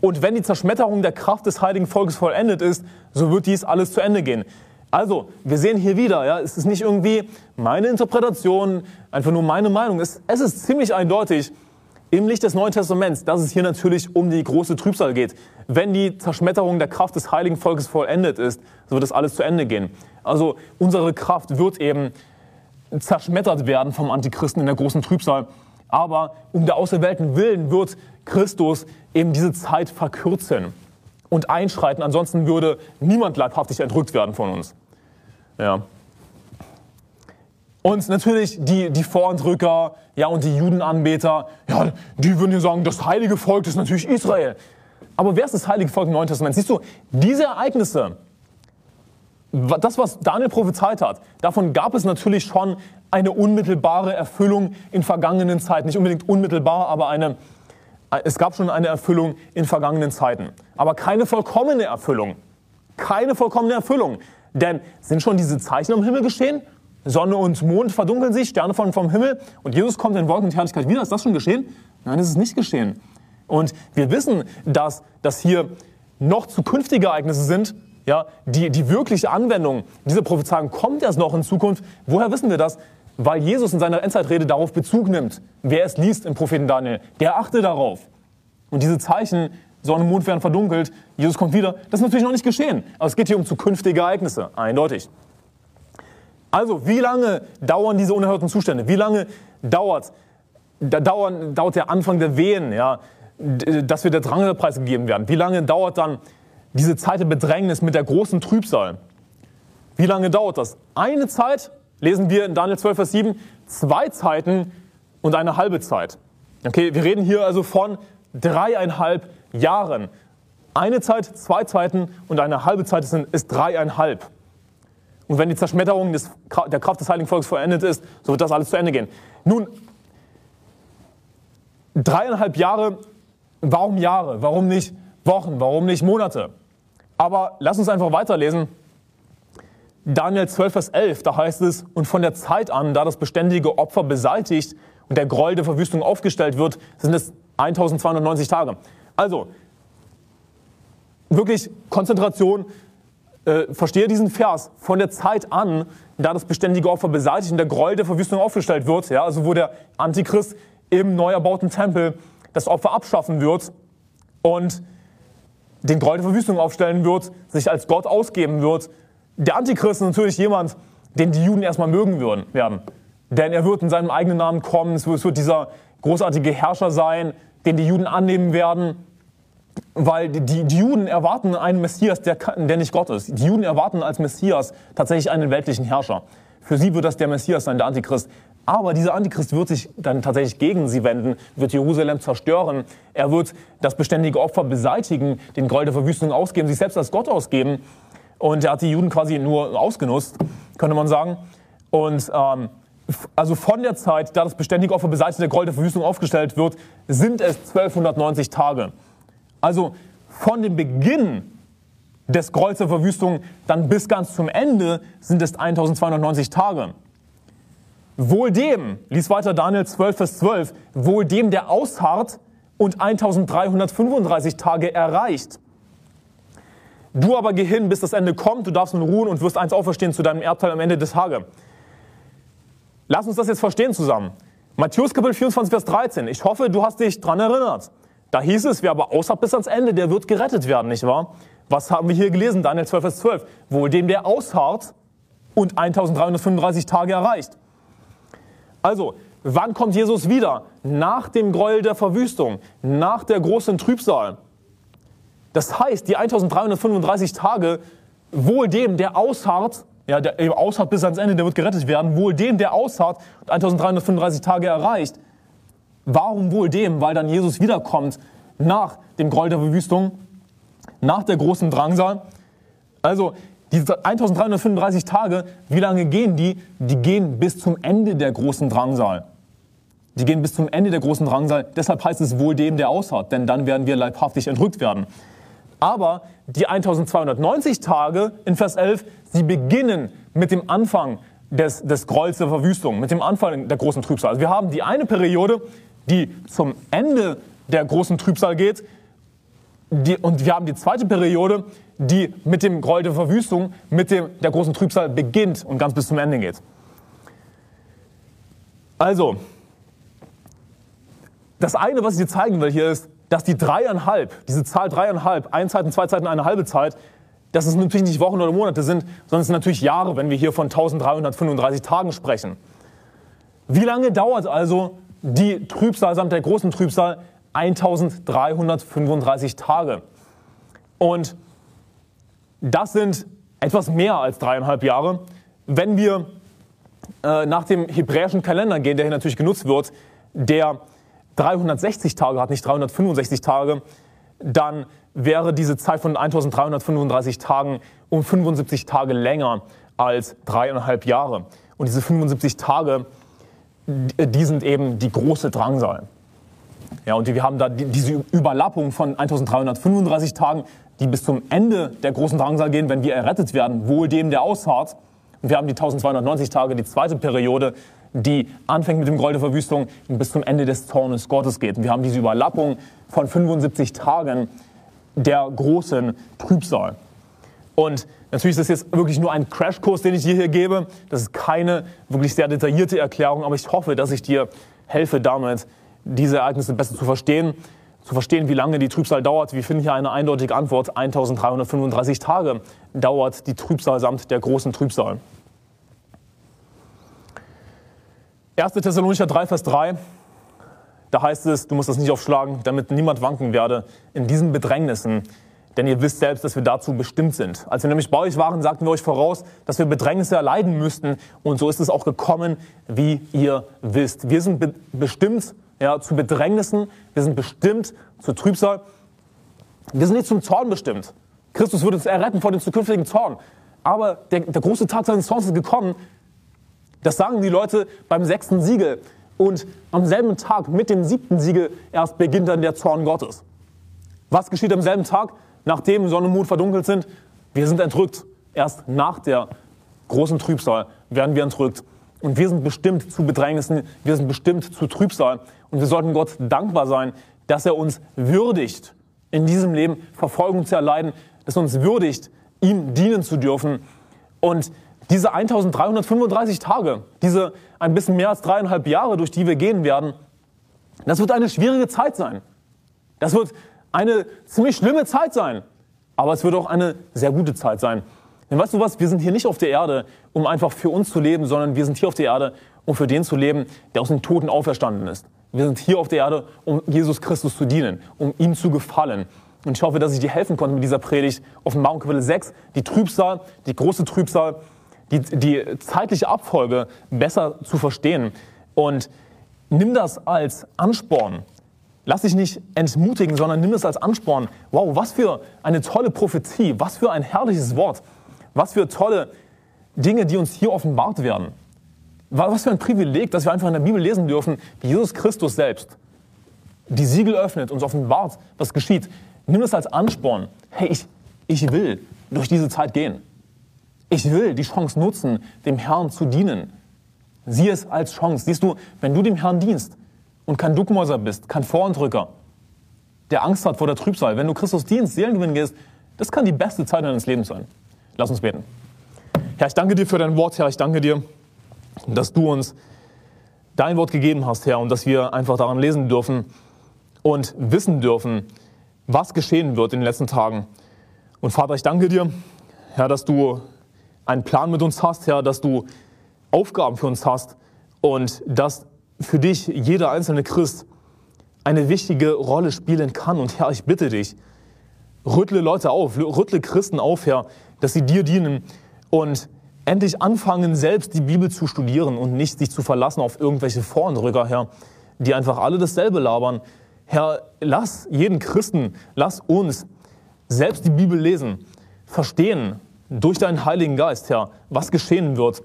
Und wenn die Zerschmetterung der Kraft des heiligen Volkes vollendet ist, so wird dies alles zu Ende gehen. Also, wir sehen hier wieder, ja, es ist nicht irgendwie meine Interpretation, einfach nur meine Meinung. Es, es ist ziemlich eindeutig im Licht des Neuen Testaments, dass es hier natürlich um die große Trübsal geht. Wenn die Zerschmetterung der Kraft des heiligen Volkes vollendet ist, so wird das alles zu Ende gehen. Also, unsere Kraft wird eben zerschmettert werden vom Antichristen in der großen Trübsal. Aber um der Auserwählten willen wird Christus eben diese Zeit verkürzen und einschreiten. Ansonsten würde niemand leibhaftig entrückt werden von uns. Ja. Und natürlich die, die Vorentrücker ja, und die Judenanbeter, ja, die würden hier sagen, das heilige Volk ist natürlich Israel. Aber wer ist das heilige Volk im Neuen Testament? Siehst du, diese Ereignisse, das, was Daniel prophezeit hat, davon gab es natürlich schon eine unmittelbare Erfüllung in vergangenen Zeiten. Nicht unbedingt unmittelbar, aber eine, es gab schon eine Erfüllung in vergangenen Zeiten. Aber keine vollkommene Erfüllung. Keine vollkommene Erfüllung. Denn sind schon diese Zeichen am Himmel geschehen? Sonne und Mond verdunkeln sich, Sterne fallen vom Himmel und Jesus kommt in Wolken und Herrlichkeit wieder. Ist das schon geschehen? Nein, das ist nicht geschehen. Und wir wissen, dass, dass hier noch zukünftige Ereignisse sind, ja, die, die wirkliche Anwendung dieser Prophezeiung kommt erst noch in Zukunft. Woher wissen wir das? Weil Jesus in seiner Endzeitrede darauf Bezug nimmt. Wer es liest im Propheten Daniel, der achte darauf. Und diese Zeichen, Sonne und Mond werden verdunkelt, Jesus kommt wieder, das ist natürlich noch nicht geschehen. Aber es geht hier um zukünftige Ereignisse, eindeutig. Also, wie lange dauern diese unerhörten Zustände? Wie lange dauert, da dauern, dauert der Anfang der Wehen, ja, dass wir der Drangelpreis gegeben werden? Wie lange dauert dann diese Zeit der Bedrängnis mit der großen Trübsal? Wie lange dauert das? Eine Zeit, lesen wir in Daniel 12, Vers 7, zwei Zeiten und eine halbe Zeit. Okay, wir reden hier also von dreieinhalb Jahren. Eine Zeit, zwei Zeiten und eine halbe Zeit ist dreieinhalb. Und wenn die Zerschmetterung des, der Kraft des Heiligen Volkes vollendet ist, so wird das alles zu Ende gehen. Nun, dreieinhalb Jahre, warum Jahre? Warum nicht Wochen? Warum nicht Monate? Aber lass uns einfach weiterlesen. Daniel 12, Vers 11, da heißt es, und von der Zeit an, da das beständige Opfer beseitigt und der Groll der Verwüstung aufgestellt wird, sind es 1290 Tage. Also, wirklich Konzentration, äh, verstehe diesen Vers, von der Zeit an, da das beständige Opfer beseitigt und der Gräuel der Verwüstung aufgestellt wird, ja, also wo der Antichrist im neu erbauten Tempel das Opfer abschaffen wird und den Gräuel der Verwüstung aufstellen wird, sich als Gott ausgeben wird. Der Antichrist ist natürlich jemand, den die Juden erstmal mögen würden, werden. Denn er wird in seinem eigenen Namen kommen, es wird dieser großartige Herrscher sein, den die Juden annehmen werden weil die, die, Juden erwarten einen Messias, der, der nicht Gott ist. Die Juden erwarten als Messias tatsächlich einen weltlichen Herrscher. Für sie wird das der Messias sein, der Antichrist. Aber dieser Antichrist wird sich dann tatsächlich gegen sie wenden, wird Jerusalem zerstören. Er wird das beständige Opfer beseitigen, den Groll der Verwüstung ausgeben, sich selbst als Gott ausgeben. Und er hat die Juden quasi nur ausgenutzt, könnte man sagen. Und ähm, also von der Zeit, da das beständige Opfer beseitigt, der Groll der Verwüstung aufgestellt wird, sind es 1290 Tage. Also von dem Beginn des Grolls der Verwüstung dann bis ganz zum Ende sind es 1290 Tage. Wohl dem, lies weiter Daniel 12, Vers 12, wohl dem, der ausharrt und 1335 Tage erreicht. Du aber geh hin, bis das Ende kommt, du darfst nun ruhen und wirst eins auferstehen zu deinem Erbteil am Ende des Tages. Lass uns das jetzt verstehen zusammen. Matthäus Kapitel 24, Vers 13. Ich hoffe, du hast dich dran erinnert. Da hieß es, wer aber ausharrt bis ans Ende, der wird gerettet werden, nicht wahr? Was haben wir hier gelesen? Daniel 12, Vers 12. Wohl dem, der ausharrt und 1335 Tage erreicht. Also, wann kommt Jesus wieder? Nach dem Gräuel der Verwüstung, nach der großen Trübsal. Das heißt, die 1335 Tage, wohl dem, der ausharrt, ja, der eben ausharrt bis ans Ende, der wird gerettet werden, wohl dem, der ausharrt und 1335 Tage erreicht. Warum wohl dem? Weil dann Jesus wiederkommt nach dem Groll der Verwüstung, nach der großen Drangsal. Also diese 1335 Tage, wie lange gehen die? Die gehen bis zum Ende der großen Drangsal. Die gehen bis zum Ende der großen Drangsal. Deshalb heißt es wohl dem, der ausharrt, denn dann werden wir leibhaftig entrückt werden. Aber die 1290 Tage in Vers 11, sie beginnen mit dem Anfang des, des Grolls der Verwüstung, mit dem Anfang der großen Trübsal. Also wir haben die eine Periode, die zum Ende der großen Trübsal geht. Die, und wir haben die zweite Periode, die mit dem Gräuel der Verwüstung, mit dem, der großen Trübsal beginnt und ganz bis zum Ende geht. Also, das eine, was ich dir zeigen will hier ist, dass die dreieinhalb, diese Zahl dreieinhalb, eine Zeit, zwei Zeiten, eine halbe Zeit, dass es natürlich nicht Wochen oder Monate sind, sondern es sind natürlich Jahre, wenn wir hier von 1335 Tagen sprechen. Wie lange dauert also die Trübsal samt der großen Trübsal 1335 Tage. Und das sind etwas mehr als dreieinhalb Jahre. Wenn wir äh, nach dem hebräischen Kalender gehen, der hier natürlich genutzt wird, der 360 Tage hat, nicht 365 Tage, dann wäre diese Zeit von 1335 Tagen um 75 Tage länger als dreieinhalb Jahre. Und diese 75 Tage, die sind eben die große Drangsal. Ja, und wir haben da diese Überlappung von 1335 Tagen, die bis zum Ende der großen Drangsal gehen, wenn wir errettet werden, wohl dem, der ausharrt. Und wir haben die 1290 Tage, die zweite Periode, die anfängt mit dem Groll der Verwüstung und bis zum Ende des Zornes Gottes geht. Und wir haben diese Überlappung von 75 Tagen der großen Trübsal. Und natürlich ist das jetzt wirklich nur ein Crashkurs, den ich dir hier gebe. Das ist keine wirklich sehr detaillierte Erklärung, aber ich hoffe, dass ich dir helfe damit, diese Ereignisse besser zu verstehen, zu verstehen, wie lange die Trübsal dauert. Wir finden hier eine eindeutige Antwort. 1335 Tage dauert die Trübsal samt der großen Trübsal. 1. Thessalonicher 3, Vers 3. Da heißt es, du musst das nicht aufschlagen, damit niemand wanken werde in diesen Bedrängnissen, denn ihr wisst selbst, dass wir dazu bestimmt sind. Als wir nämlich bei euch waren, sagten wir euch voraus, dass wir Bedrängnisse erleiden müssten. Und so ist es auch gekommen, wie ihr wisst. Wir sind be bestimmt ja, zu Bedrängnissen, wir sind bestimmt zur Trübsal. Wir sind nicht zum Zorn bestimmt. Christus wird uns erretten vor dem zukünftigen Zorn. Aber der, der große Tag seines Zorns ist gekommen. Das sagen die Leute beim sechsten Siegel. Und am selben Tag, mit dem siebten Siegel, erst beginnt dann der Zorn Gottes. Was geschieht am selben Tag? Nachdem Sonne und Mond verdunkelt sind, wir sind entrückt. Erst nach der großen Trübsal werden wir entrückt. Und wir sind bestimmt zu Bedrängnissen, wir sind bestimmt zu Trübsal. Und wir sollten Gott dankbar sein, dass er uns würdigt, in diesem Leben Verfolgung zu erleiden, dass er uns würdigt, ihm dienen zu dürfen. Und diese 1335 Tage, diese ein bisschen mehr als dreieinhalb Jahre, durch die wir gehen werden, das wird eine schwierige Zeit sein. Das wird eine ziemlich schlimme Zeit sein. Aber es wird auch eine sehr gute Zeit sein. Denn weißt du was, wir sind hier nicht auf der Erde, um einfach für uns zu leben, sondern wir sind hier auf der Erde, um für den zu leben, der aus den Toten auferstanden ist. Wir sind hier auf der Erde, um Jesus Christus zu dienen, um ihm zu gefallen. Und ich hoffe, dass ich dir helfen konnte mit dieser Predigt. Offenbarung Kapitel 6, die Trübsal, die große Trübsal, die, die zeitliche Abfolge besser zu verstehen. Und nimm das als Ansporn, Lass dich nicht entmutigen, sondern nimm es als Ansporn. Wow, was für eine tolle Prophetie, was für ein herrliches Wort, was für tolle Dinge, die uns hier offenbart werden. Was für ein Privileg, dass wir einfach in der Bibel lesen dürfen, wie Jesus Christus selbst die Siegel öffnet, uns offenbart, was geschieht. Nimm es als Ansporn. Hey, ich, ich will durch diese Zeit gehen. Ich will die Chance nutzen, dem Herrn zu dienen. Sieh es als Chance. Siehst du, wenn du dem Herrn dienst, und kein Duckmäuser bist, kein Vorendrücker, der Angst hat vor der Trübsal, wenn du Christus dienst, Seelengewinn gehst, das kann die beste Zeit deines Lebens sein. Lass uns beten. Herr, ich danke dir für dein Wort, Herr. Ich danke dir, dass du uns dein Wort gegeben hast, Herr, und dass wir einfach daran lesen dürfen und wissen dürfen, was geschehen wird in den letzten Tagen. Und Vater, ich danke dir, Herr, dass du einen Plan mit uns hast, Herr, dass du Aufgaben für uns hast und dass für dich jeder einzelne Christ eine wichtige Rolle spielen kann. Und Herr, ich bitte dich, rüttle Leute auf, rüttle Christen auf, Herr, dass sie dir dienen und endlich anfangen, selbst die Bibel zu studieren und nicht sich zu verlassen auf irgendwelche Vornrücker, Herr, die einfach alle dasselbe labern. Herr, lass jeden Christen, lass uns selbst die Bibel lesen, verstehen durch deinen Heiligen Geist, Herr, was geschehen wird.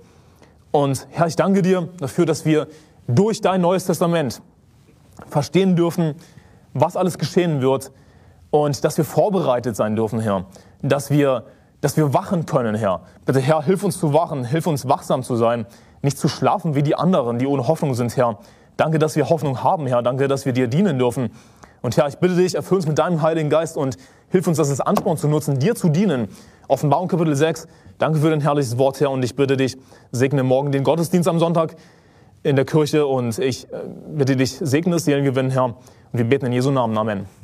Und Herr, ich danke dir dafür, dass wir durch dein Neues Testament verstehen dürfen, was alles geschehen wird und dass wir vorbereitet sein dürfen, Herr. Dass wir, dass wir wachen können, Herr. Bitte, Herr, hilf uns zu wachen, hilf uns wachsam zu sein, nicht zu schlafen wie die anderen, die ohne Hoffnung sind, Herr. Danke, dass wir Hoffnung haben, Herr. Danke, dass wir dir dienen dürfen. Und Herr, ich bitte dich, erfüll uns mit deinem Heiligen Geist und hilf uns, das als Ansporn zu nutzen, dir zu dienen. Offenbarung Kapitel 6. Danke für dein herrliches Wort, Herr. Und ich bitte dich, segne morgen den Gottesdienst am Sonntag in der Kirche und ich äh, bitte dich, segne es, Seelengewinn, Herr. Und wir beten in Jesu Namen. Amen.